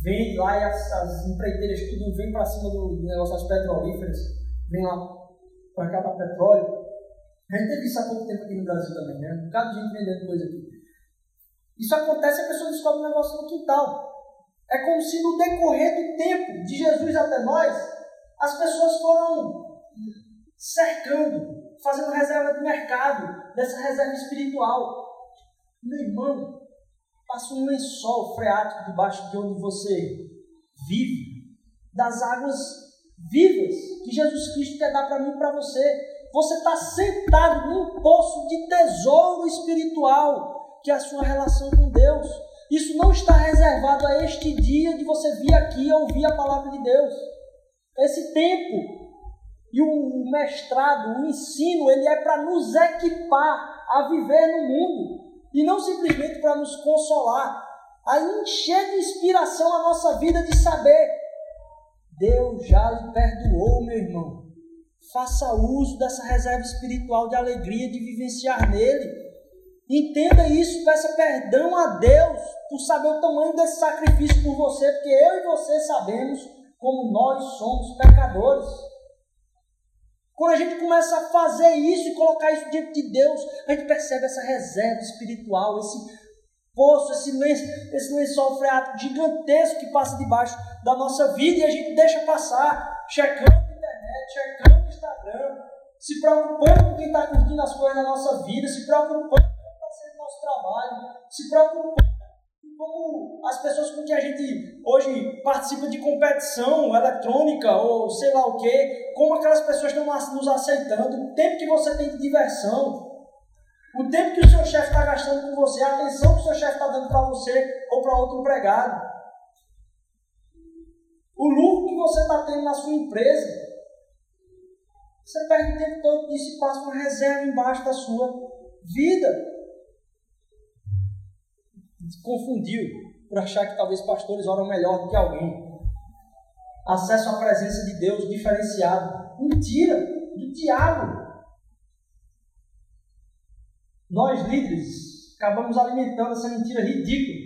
vem lá e as, as empreiteiras tudo vem para cima do negócio das petrolíferas, vem lá para cá para petróleo. A gente teve isso há pouco tempo aqui no Brasil também, né? Um bocado de gente vendendo coisa aqui. Isso acontece a pessoa descobre um negócio no quintal. É como se no decorrer do tempo, de Jesus até nós, as pessoas foram cercando, fazendo reserva de mercado, dessa reserva espiritual. Meu irmão, passa um lençol freático debaixo de onde você vive, das águas vivas que Jesus Cristo quer dar para mim e para você. Você está sentado num poço de tesouro espiritual, que é a sua relação com Deus. Isso não está reservado a este dia de você vir aqui ouvir a palavra de Deus. Esse tempo e o mestrado, o ensino, ele é para nos equipar a viver no mundo e não simplesmente para nos consolar, a encher de inspiração a nossa vida de saber Deus já lhe perdoou, meu irmão. Faça uso dessa reserva espiritual de alegria de vivenciar nele. Entenda isso, peça perdão a Deus por saber o tamanho desse sacrifício por você, porque eu e você sabemos como nós somos pecadores. Quando a gente começa a fazer isso e colocar isso diante de Deus, a gente percebe essa reserva espiritual, esse poço, esse, lenço, esse lençol freático gigantesco que passa debaixo da nossa vida e a gente deixa passar, checando a internet, checando se preocupando com quem está curtindo as coisas da nossa vida, se preocupando nosso trabalho, se preocupando como as pessoas com que a gente hoje participa de competição eletrônica ou sei lá o que, como aquelas pessoas estão nos aceitando, o tempo que você tem de diversão, o tempo que o seu chefe está gastando com você, a atenção que o seu chefe está dando para você ou para outro empregado, o lucro que você está tendo na sua empresa. Você perde o tempo todo nisso e passa uma reserva embaixo da sua vida confundiu por achar que talvez pastores oram melhor do que alguém. Acesso à presença de Deus diferenciado. Mentira do diabo. Nós, líderes, acabamos alimentando essa mentira ridícula.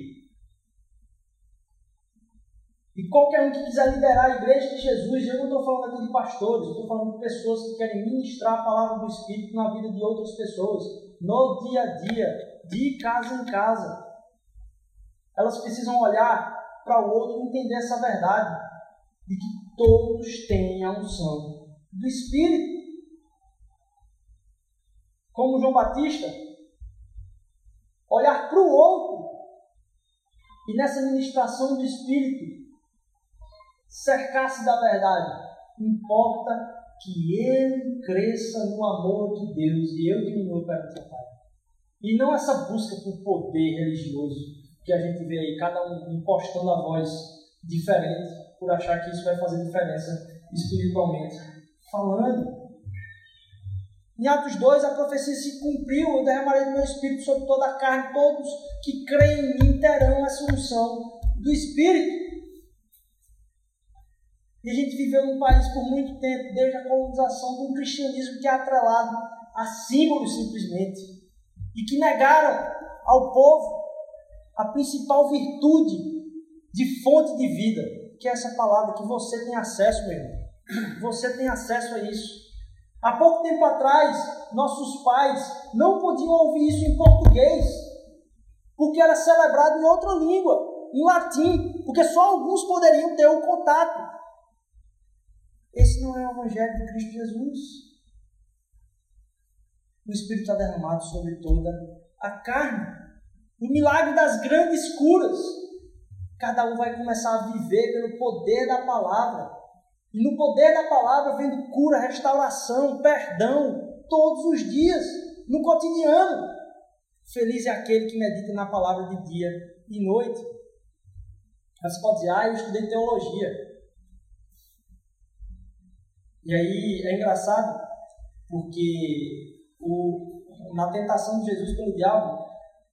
Qualquer um que quiser liderar a igreja de Jesus, eu não estou falando aqui de pastores, estou falando de pessoas que querem ministrar a palavra do Espírito na vida de outras pessoas, no dia a dia, de casa em casa. Elas precisam olhar para o outro e entender essa verdade de que todos têm a unção do Espírito. Como João Batista, olhar para o outro e nessa ministração do Espírito cercar-se da verdade. Importa que ele cresça no amor de Deus e eu diminua perante o Pai. E não essa busca por poder religioso, que a gente vê aí, cada um impostando a voz diferente, por achar que isso vai fazer diferença espiritualmente falando. Em Atos 2, a profecia se cumpriu, eu derramarei do meu Espírito sobre toda a carne, todos que creem em mim terão essa unção do Espírito. E a gente viveu num país por muito tempo, desde a colonização, com um cristianismo que é atrelado a símbolos simplesmente, e que negaram ao povo a principal virtude de fonte de vida, que é essa palavra que você tem acesso, meu irmão. Você tem acesso a isso. Há pouco tempo atrás, nossos pais não podiam ouvir isso em português, porque era celebrado em outra língua, em latim, porque só alguns poderiam ter o contato. Esse não é o Evangelho de Cristo Jesus. o Espírito está derramado sobre toda a carne. O milagre das grandes curas. Cada um vai começar a viver pelo poder da palavra. E no poder da palavra vendo cura, restauração, perdão, todos os dias, no cotidiano. Feliz é aquele que medita na palavra de dia e noite. Você pode dizer, ah, eu estudei teologia. E aí é engraçado, porque o, na tentação de Jesus pelo diabo,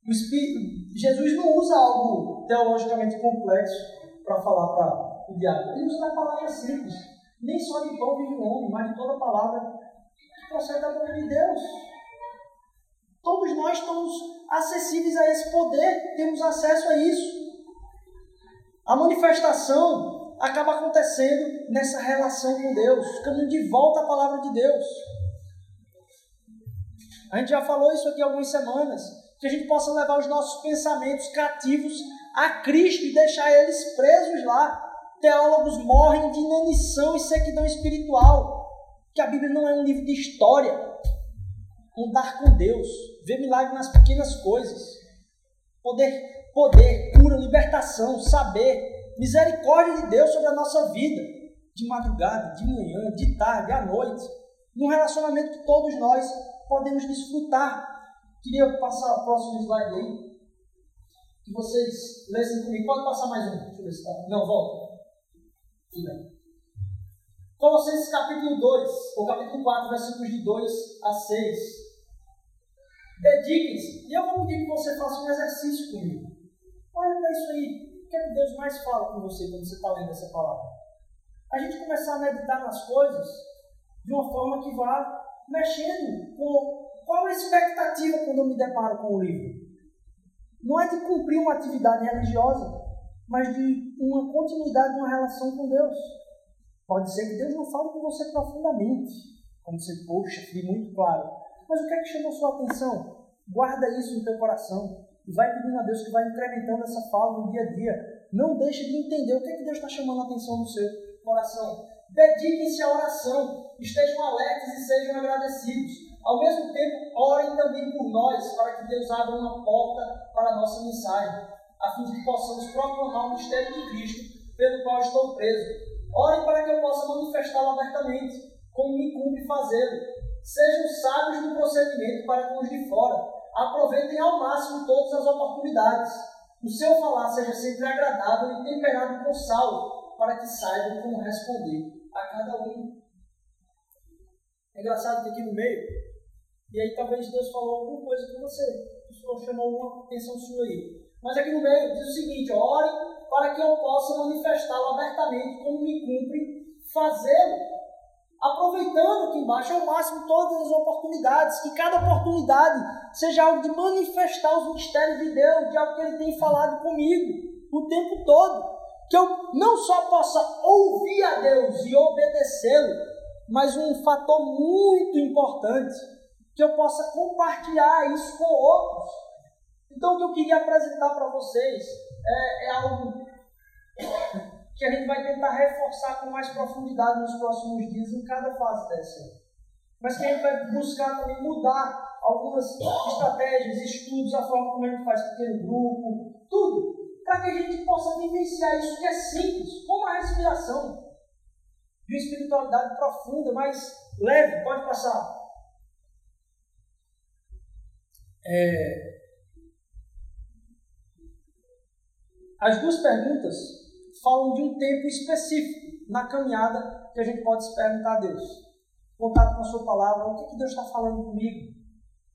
Espírito, Jesus não usa algo teologicamente complexo para falar para o diabo. Ele usa a palavra simples. Nem só de pão vive o homem, mas de toda palavra que procede da boca de Deus. Todos nós estamos acessíveis a esse poder, temos acesso a isso. A manifestação acaba acontecendo nessa relação com Deus, caminho de volta à palavra de Deus. A gente já falou isso aqui algumas semanas, que a gente possa levar os nossos pensamentos cativos a Cristo e deixar eles presos lá. Teólogos morrem de inanição e sequidão espiritual, que a Bíblia não é um livro de história. Andar com Deus, ver milagre nas pequenas coisas, poder, poder, cura, libertação, saber, misericórdia de Deus sobre a nossa vida, de madrugada, de manhã, de tarde, à noite, num relacionamento que todos nós podemos desfrutar. Queria passar o próximo slide aí, que vocês lessem comigo. Pode passar mais um. Deixa eu ver se está. Não, volta. Colossenses capítulo 2, ou capítulo 4, versículos de 2 a 6. Dediquem-se. E eu vou pedir que você faça um exercício comigo. Olha para isso aí. Que é que Deus mais fala com você quando você está lendo essa palavra? A gente começar a meditar nas coisas de uma forma que vá mexendo com qual é a expectativa quando eu me deparo com o livro. Não é de cumprir uma atividade religiosa, mas de uma continuidade de uma relação com Deus. Pode ser que Deus não fale com você profundamente, como você, poxa, fui muito claro. Mas o que é que chamou sua atenção? Guarda isso no teu coração e vai pedindo a Deus que vai incrementando essa fala no dia a dia. Não deixe de entender o que é que Deus está chamando a atenção no seu coração. Dediquem-se à oração, estejam alertas e sejam agradecidos. Ao mesmo tempo, orem também por nós, para que Deus abra uma porta para a nossa mensagem, a fim de que possamos proclamar o mistério de Cristo, pelo qual estou preso. Orem para que eu possa manifestá-lo abertamente, como me cumpre fazê-lo Sejam sábios no procedimento para com os de fora. Aproveitem ao máximo todas as oportunidades. O seu falar seja sempre agradável e temperado com sal, para que saibam como responder a cada um. É engraçado que aqui no meio, e aí talvez Deus falou alguma coisa com você, o Senhor chamou uma atenção sua aí. Mas aqui no meio diz o seguinte: ore para que eu possa manifestá-lo abertamente, como me cumpre fazê-lo aproveitando aqui embaixo ao máximo todas as oportunidades, que cada oportunidade seja algo de manifestar os mistérios de Deus, de algo que Ele tem falado comigo o tempo todo. Que eu não só possa ouvir a Deus e obedecê-lo, mas um fator muito importante, que eu possa compartilhar isso com outros. Então, o que eu queria apresentar para vocês é, é algo que a gente vai tentar reforçar com mais profundidade nos próximos dias em cada fase dessa. Mas que a gente vai buscar também mudar algumas estratégias, estudos, a forma como a gente faz pequeno grupo, tudo, para que a gente possa vivenciar isso que é simples, como a respiração, de uma espiritualidade profunda, mais leve, pode passar. É... As duas perguntas falam de um tempo específico na caminhada que a gente pode se perguntar a Deus. Contato com a sua palavra, o que, que Deus está falando comigo?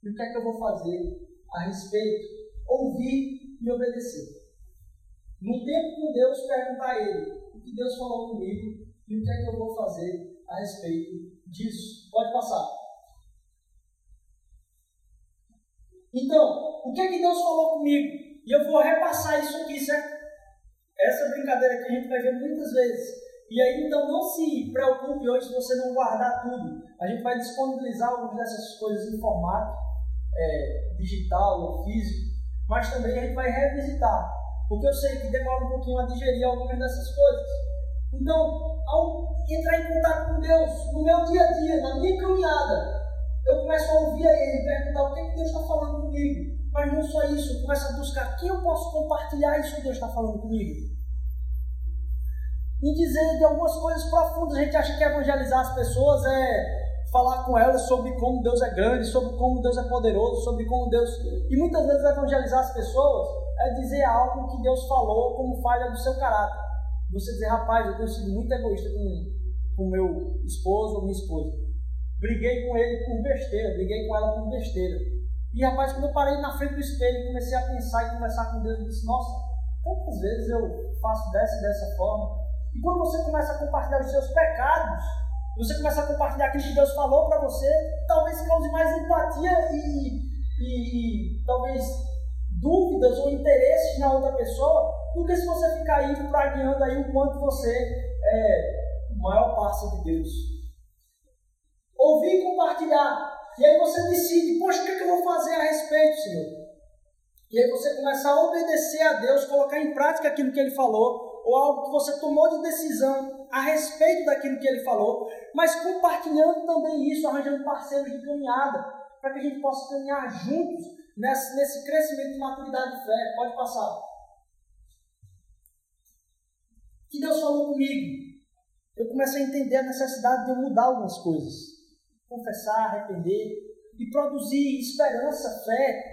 E o que é que eu vou fazer a respeito? Ouvir e obedecer. No tempo com Deus, perguntar a Ele o que Deus falou comigo e o que é que eu vou fazer a respeito disso. Pode passar. Então, o que é que Deus falou comigo? E eu vou repassar isso aqui, certo? Essa brincadeira que a gente vai ver muitas vezes. E aí, então, não se preocupe hoje se você não guardar tudo. A gente vai disponibilizar algumas dessas coisas em formato é, digital ou físico, mas também a gente vai revisitar. Porque eu sei que demora um pouquinho a digerir algumas dessas coisas. Então, ao entrar em contato com Deus, no meu dia a dia, na minha caminhada, eu começo a ouvir ele, perguntar o que, que Deus está falando comigo. Mas não só isso, eu começo a buscar quem eu posso compartilhar isso que Deus está falando comigo. E dizer de algumas coisas profundas. A gente acha que evangelizar as pessoas é falar com elas sobre como Deus é grande, sobre como Deus é poderoso, sobre como Deus. E muitas vezes evangelizar as pessoas é dizer algo que Deus falou como falha do seu caráter. Você dizer, rapaz, eu tenho sido muito egoísta com o meu esposo ou minha esposa. Briguei com ele por besteira, briguei com ela por besteira. E rapaz, quando eu parei na frente do espelho e comecei a pensar e conversar com Deus, eu disse, nossa, quantas vezes eu faço dessa e dessa forma? E quando você começa a compartilhar os seus pecados, você começa a compartilhar aquilo que Deus falou para você, talvez cause mais empatia e, e, e talvez dúvidas ou interesses na outra pessoa, do que se você ficar indo pragueando aí o quanto você é o maior passo de Deus ouvir e compartilhar. E aí você decide, poxa, o que, é que eu vou fazer a respeito, Senhor? E aí você começa a obedecer a Deus, colocar em prática aquilo que Ele falou, ou algo que você tomou de decisão a respeito daquilo que Ele falou, mas compartilhando também isso, arranjando parceiros de caminhada, para que a gente possa caminhar juntos nesse, nesse crescimento de maturidade de fé. Pode passar. Que Deus falou comigo. Eu comecei a entender a necessidade de eu mudar algumas coisas confessar, arrepender e produzir esperança, fé,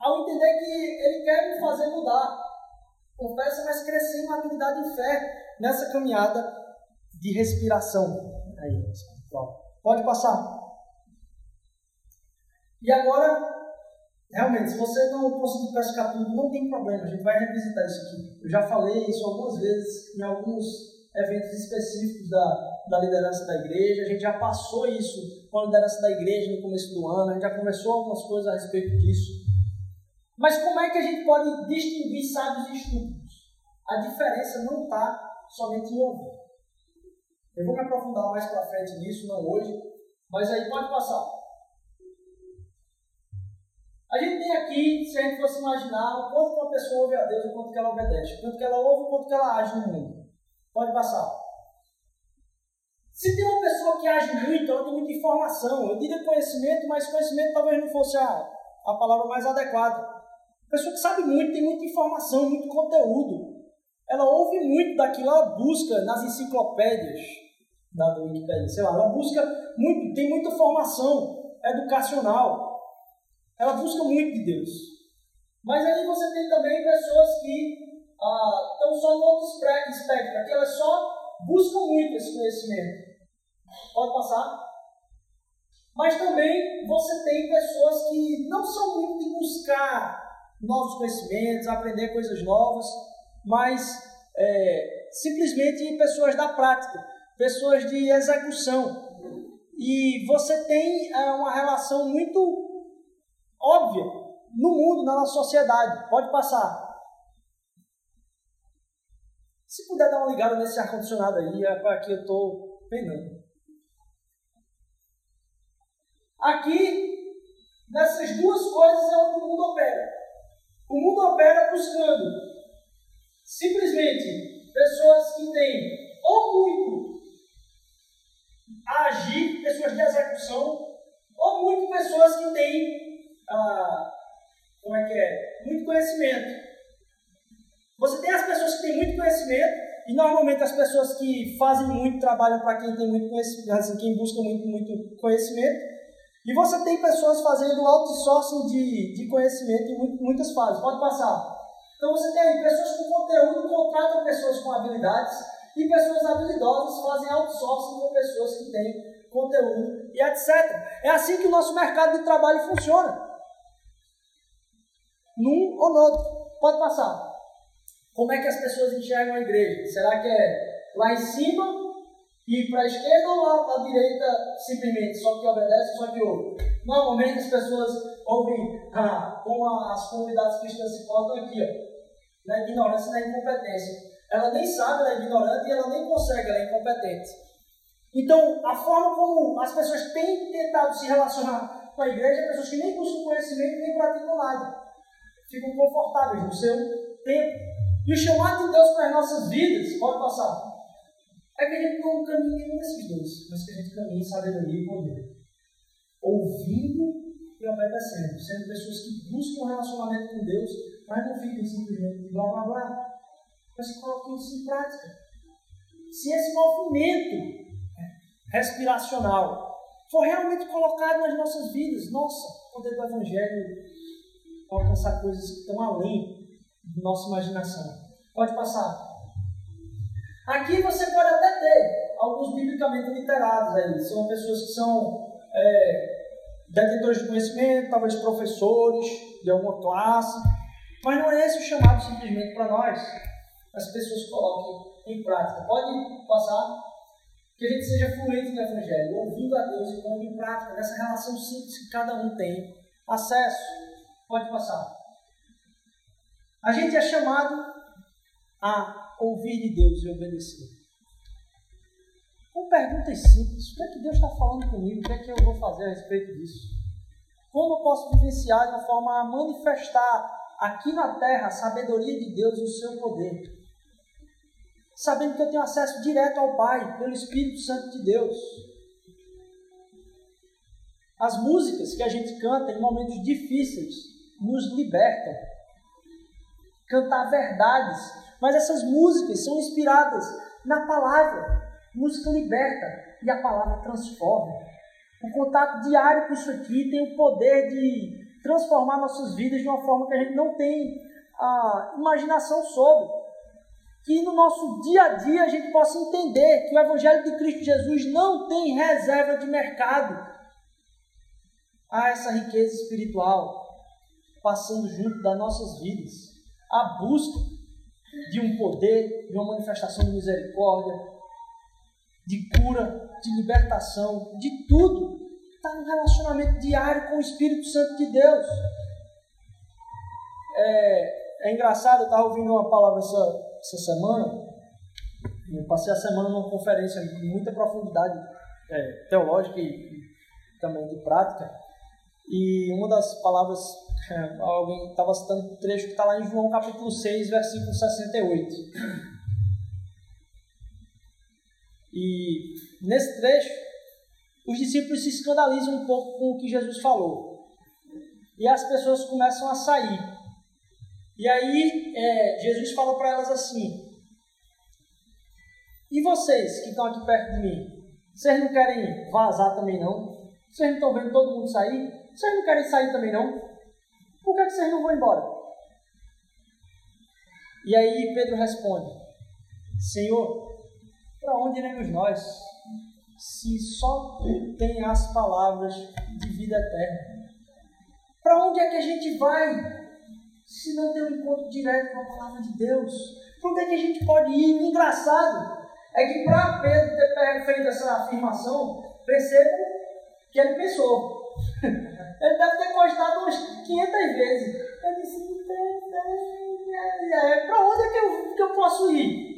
ao entender que Ele quer me fazer mudar. Confessa, mas crescer em maturidade e fé nessa caminhada de respiração. Aí, espiritual. Pode passar. E agora, realmente, se você não conseguir pescar tudo, não tem problema, a gente vai revisitar isso aqui. Eu já falei isso algumas vezes em alguns eventos específicos da, da liderança da igreja, a gente já passou isso com a liderança da igreja no começo do ano, a gente já conversou algumas coisas a respeito disso. Mas como é que a gente pode distinguir sábios e estúpidos? A diferença não está somente em ouvir. Eu vou me aprofundar mais para frente nisso, não hoje, mas aí pode passar. A gente tem aqui, se a gente fosse imaginar, o quanto uma pessoa ouve a Deus, o quanto que ela obedece, o quanto que ela ouve, o quanto que ela age no mundo. Pode passar. Se tem uma pessoa que age muito, ela tem muita informação. Eu diria conhecimento, mas conhecimento talvez não fosse a, a palavra mais adequada. Pessoa que sabe muito, tem muita informação, muito conteúdo. Ela ouve muito daquilo, ela busca nas enciclopédias da Wikipedia, sei lá, ela busca muito, tem muita formação educacional. Ela busca muito de Deus. Mas aí você tem também pessoas que ah, estão só no outro espectro, que elas só buscam muito esse conhecimento. Pode passar? Mas também você tem pessoas que não são muito de buscar novos conhecimentos, aprender coisas novas, mas é, simplesmente pessoas da prática, pessoas de execução. E você tem é, uma relação muito óbvia no mundo, na nossa sociedade. Pode passar. Se puder dar uma ligada nesse ar-condicionado aí, é para que eu estou penando. Aqui, nessas duas coisas é onde o mundo opera. O mundo opera buscando simplesmente pessoas que têm ou muito a agir, pessoas de execução, ou muito pessoas que têm, ah, como é que é, muito conhecimento. Você tem as pessoas que têm muito conhecimento, e normalmente as pessoas que fazem muito trabalham para quem tem muito conhecimento, assim, quem busca muito, muito conhecimento. E você tem pessoas fazendo outsourcing de, de conhecimento em muitas fases. Pode passar. Então você tem pessoas com conteúdo contratam pessoas com habilidades e pessoas habilidosas fazem outsourcing com pessoas que têm conteúdo e etc. É assim que o nosso mercado de trabalho funciona. Num ou no outro. Pode passar. Como é que as pessoas enxergam a igreja? Será que é lá em cima e para a esquerda ou para a direita simplesmente, só que obedece, só que ouve? Normalmente as pessoas ouvem ah, como as comunidades cristãs se portam aqui, ó, na ignorância e na incompetência. Ela nem sabe, ela é ignorante e ela nem consegue, ela é incompetente. Então, a forma como as pessoas têm tentado se relacionar com a igreja, é pessoas que nem buscam conhecimento nem praticam nada. Ficam confortáveis no seu tempo. E o chamado de Deus para as nossas vidas, pode passar, é que a gente não caminhe nenhum desses dois, mas que a gente caminhe em sabedoria e poder. ouvindo e obedecendo, sendo pessoas que buscam um relacionamento com Deus, mas não fiquem simplesmente blá blá blá, mas coloquem isso em prática. Se esse movimento respiracional for realmente colocado nas nossas vidas, nossa, o poder do Evangelho alcançar coisas que estão além da nossa imaginação. Pode passar. Aqui você pode até ter alguns biblicamente literados aí. São pessoas que são é, detentores de conhecimento, talvez professores de alguma classe. Mas não é esse o chamado simplesmente para nós. As pessoas coloquem em prática. Pode passar? Que a gente seja fluente no Evangelho, ouvindo a Deus e pondo em prática, nessa relação simples que cada um tem acesso. Pode passar. A gente é chamado a ouvir de Deus e obedecer. Com perguntas simples: o que é que Deus está falando comigo? O que é que eu vou fazer a respeito disso? Como eu posso vivenciar de uma forma a manifestar aqui na terra a sabedoria de Deus e o seu poder? Sabendo que eu tenho acesso direto ao Pai pelo Espírito Santo de Deus. As músicas que a gente canta em momentos difíceis nos libertam. Cantar verdades. Mas essas músicas são inspiradas na palavra. Música liberta e a palavra transforma. O contato diário com isso aqui tem o poder de transformar nossas vidas de uma forma que a gente não tem a imaginação sobre. Que no nosso dia a dia a gente possa entender que o Evangelho de Cristo Jesus não tem reserva de mercado a essa riqueza espiritual passando junto das nossas vidas. A busca de um poder, de uma manifestação de misericórdia, de cura, de libertação, de tudo. Está no relacionamento diário com o Espírito Santo de Deus. É, é engraçado, eu estava ouvindo uma palavra essa, essa semana. Eu passei a semana numa conferência de muita profundidade é, teológica e, e também de prática. E uma das palavras é, alguém estava citando um trecho que está lá em João capítulo 6, versículo 68. E nesse trecho, os discípulos se escandalizam um pouco com o que Jesus falou. E as pessoas começam a sair. E aí é, Jesus fala para elas assim: E vocês que estão aqui perto de mim, vocês não querem vazar também não? Vocês não estão vendo todo mundo sair? Vocês não querem sair também não? Por que, vocês não vão embora? E aí Pedro responde: Senhor, para onde iremos nós? Se só tu tem as palavras de vida eterna. Para onde é que a gente vai se não tem um encontro direto com a palavra de Deus? Para onde é que a gente pode ir? O engraçado é que para Pedro ter feito essa afirmação, percebam que ele pensou. Ele deve umas 500 vezes. Eu disse, para onde é que eu, que eu posso ir?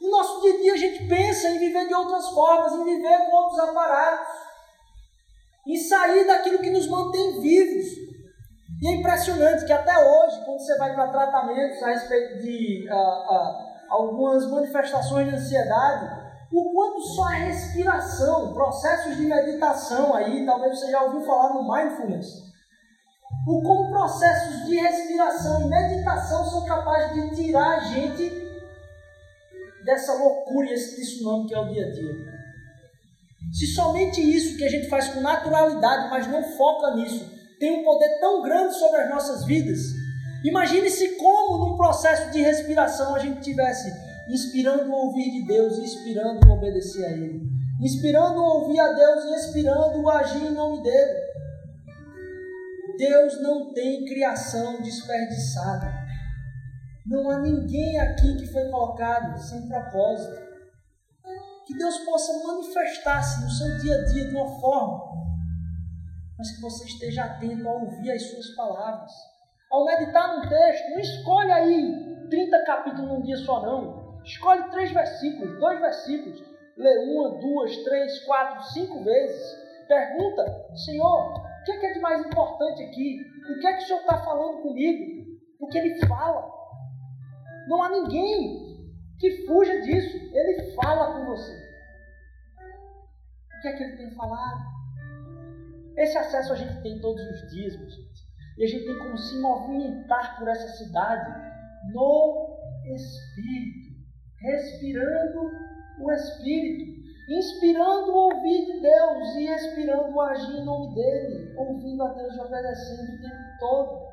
No nosso dia a dia a gente pensa em viver de outras formas, em viver com outros aparatos, em sair daquilo que nos mantém vivos. E é impressionante que até hoje, quando você vai para tratamentos a respeito de uh, uh, algumas manifestações de ansiedade, o quanto só a respiração, processos de meditação aí, talvez você já ouviu falar no mindfulness, o como processos de respiração e meditação são capazes de tirar a gente dessa loucura e esse tsunami que é o dia a dia. Se somente isso que a gente faz com naturalidade, mas não foca nisso, tem um poder tão grande sobre as nossas vidas, imagine se como num processo de respiração a gente tivesse inspirando o ouvir de Deus inspirando o obedecer a Ele. Inspirando o ouvir a Deus e inspirando o agir em nome dEle. Deus não tem criação desperdiçada. Não há ninguém aqui que foi colocado sem propósito. Que Deus possa manifestar-se no seu dia a dia de uma forma, mas que você esteja atento a ouvir as suas palavras. Ao meditar no texto, não escolha aí 30 capítulos num dia só, não. Escolhe três versículos, dois versículos. Lê uma, duas, três, quatro, cinco vezes. Pergunta, Senhor, que é, que é de mais importante aqui? O que é que o Senhor está falando comigo? Porque Ele fala. Não há ninguém que fuja disso. Ele fala com você. O que é que Ele tem falado? Esse acesso a gente tem todos os dias, meus gente. E a gente tem como se movimentar por essa cidade no Espírito, respirando o Espírito, inspirando o ouvir de Deus e expirando o agir em nome dele, ouvindo a Deus e obedecendo o tempo todo,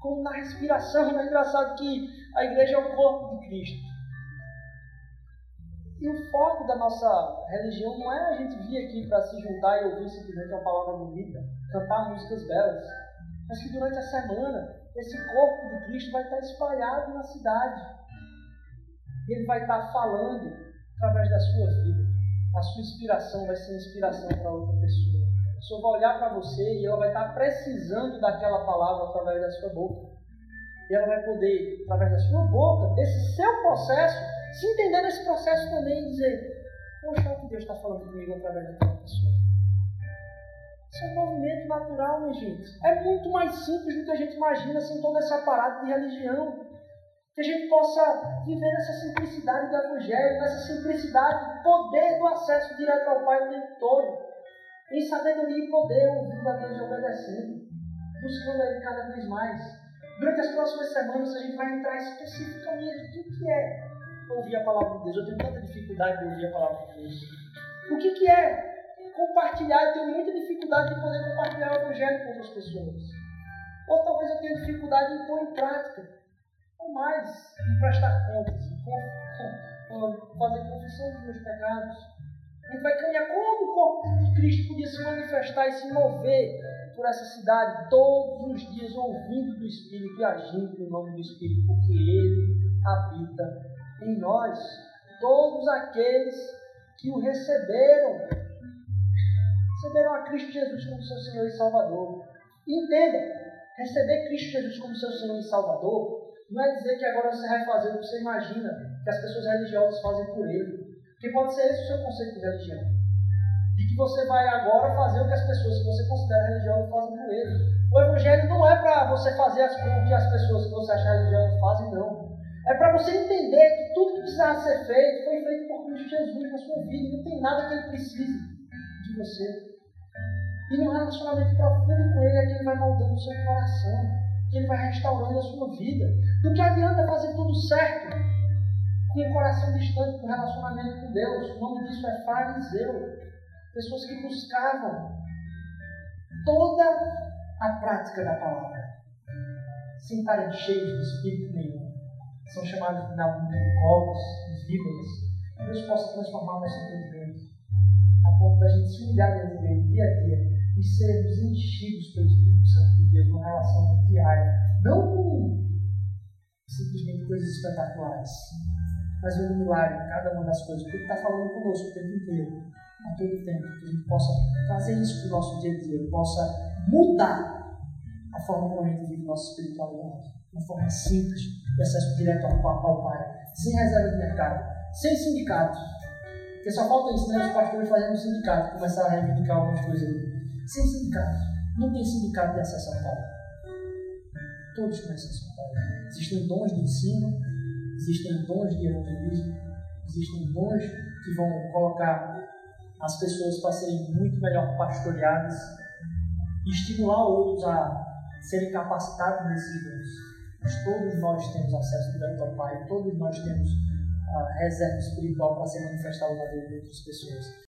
como na respiração. É engraçado que a igreja é o corpo de Cristo. E o foco da nossa religião não é a gente vir aqui para se juntar e ouvir simplesmente uma palavra bonita, cantar músicas belas, mas que durante a semana esse corpo de Cristo vai estar espalhado na cidade. Ele vai estar falando através da sua vida. A sua inspiração vai ser inspiração para outra pessoa. A pessoa vai olhar para você e ela vai estar precisando daquela palavra através da sua boca. E ela vai poder, através da sua boca, desse seu processo, se entender nesse processo também e dizer: Poxa, o que Deus está falando comigo através daquela pessoa. Isso é um movimento natural, minha gente. É muito mais simples do que a gente imagina sem todo esse aparato de religião. Que a gente possa viver nessa simplicidade do Evangelho, nessa simplicidade poder do acesso direto ao Pai o tempo todo. Em sabedoria e poder, ouvindo a Deus e obedecendo. Buscando Ele cada vez mais. Durante as próximas semanas a gente vai entrar especificamente o que é ouvir a palavra de Deus. Eu tenho tanta dificuldade de ouvir a palavra de Deus. O que, que é compartilhar? Eu tenho muita dificuldade de poder compartilhar o Evangelho com outras pessoas. Ou talvez eu tenha dificuldade em pôr em prática. Mais, em prestar contas, em fazer confissão dos meus pecados. A gente vai caminhar como o corpo de Cristo podia se manifestar e se mover por essa cidade todos os dias, ouvindo do Espírito e agindo no nome do Espírito, porque Ele habita em nós todos aqueles que o receberam. Receberam a Cristo Jesus como seu Senhor e Salvador. Entenda, receber Cristo Jesus como seu Senhor e Salvador não é dizer que agora você vai fazer o que você imagina que as pessoas religiosas fazem por ele. Porque pode ser esse o seu conceito de religião. De que você vai agora fazer o que as pessoas que você considera religiosas fazem por ele. O Evangelho não é para você fazer o que as pessoas que você acha religiosas fazem, não. É para você entender que tudo que precisava ser feito foi feito por Cristo Jesus na sua vida. Não tem nada que ele precise de você. E no relacionamento profundo com ele é que ele vai moldando o seu coração, que ele vai restaurando a sua vida. Do que adianta fazer tudo certo com o coração distante do relacionamento com Deus? O nome disso é fariseu. Pessoas que buscavam toda a prática da palavra, sem estarem cheios de espírito nenhum são chamados de víboras, que Deus possa transformar nosso entendimento, a ponto da gente se humilhar diante dele dia a dia e sermos enchidos pelo Espírito Santo de Deus numa relação diária, não com simplesmente coisas espetaculares, mas vendo milagre em cada uma das coisas, porque Ele está falando conosco o tempo inteiro, a todo tempo, que a gente possa fazer isso para o nosso dia a dia, possa mudar a forma como a gente vive nossa espiritualidade, de uma forma simples, de acesso direto ao, ao Pai, sem reserva de mercado, sem sindicato. Porque só falta isso, né? Os pastores fazendo um sindicato, começar a reivindicar algumas coisas ali. Sem sindicato. Não tem sindicato de acesso ao Pai. Todos têm acesso ao. Existem dons de ensino, existem dons de evangelismo, existem dons que vão colocar as pessoas para serem muito melhor pastoreadas e estimular outros a serem capacitados nesses dons. Mas todos nós temos acesso direto ao Pai, todos nós temos a reserva espiritual para ser manifestada na vida de outras pessoas.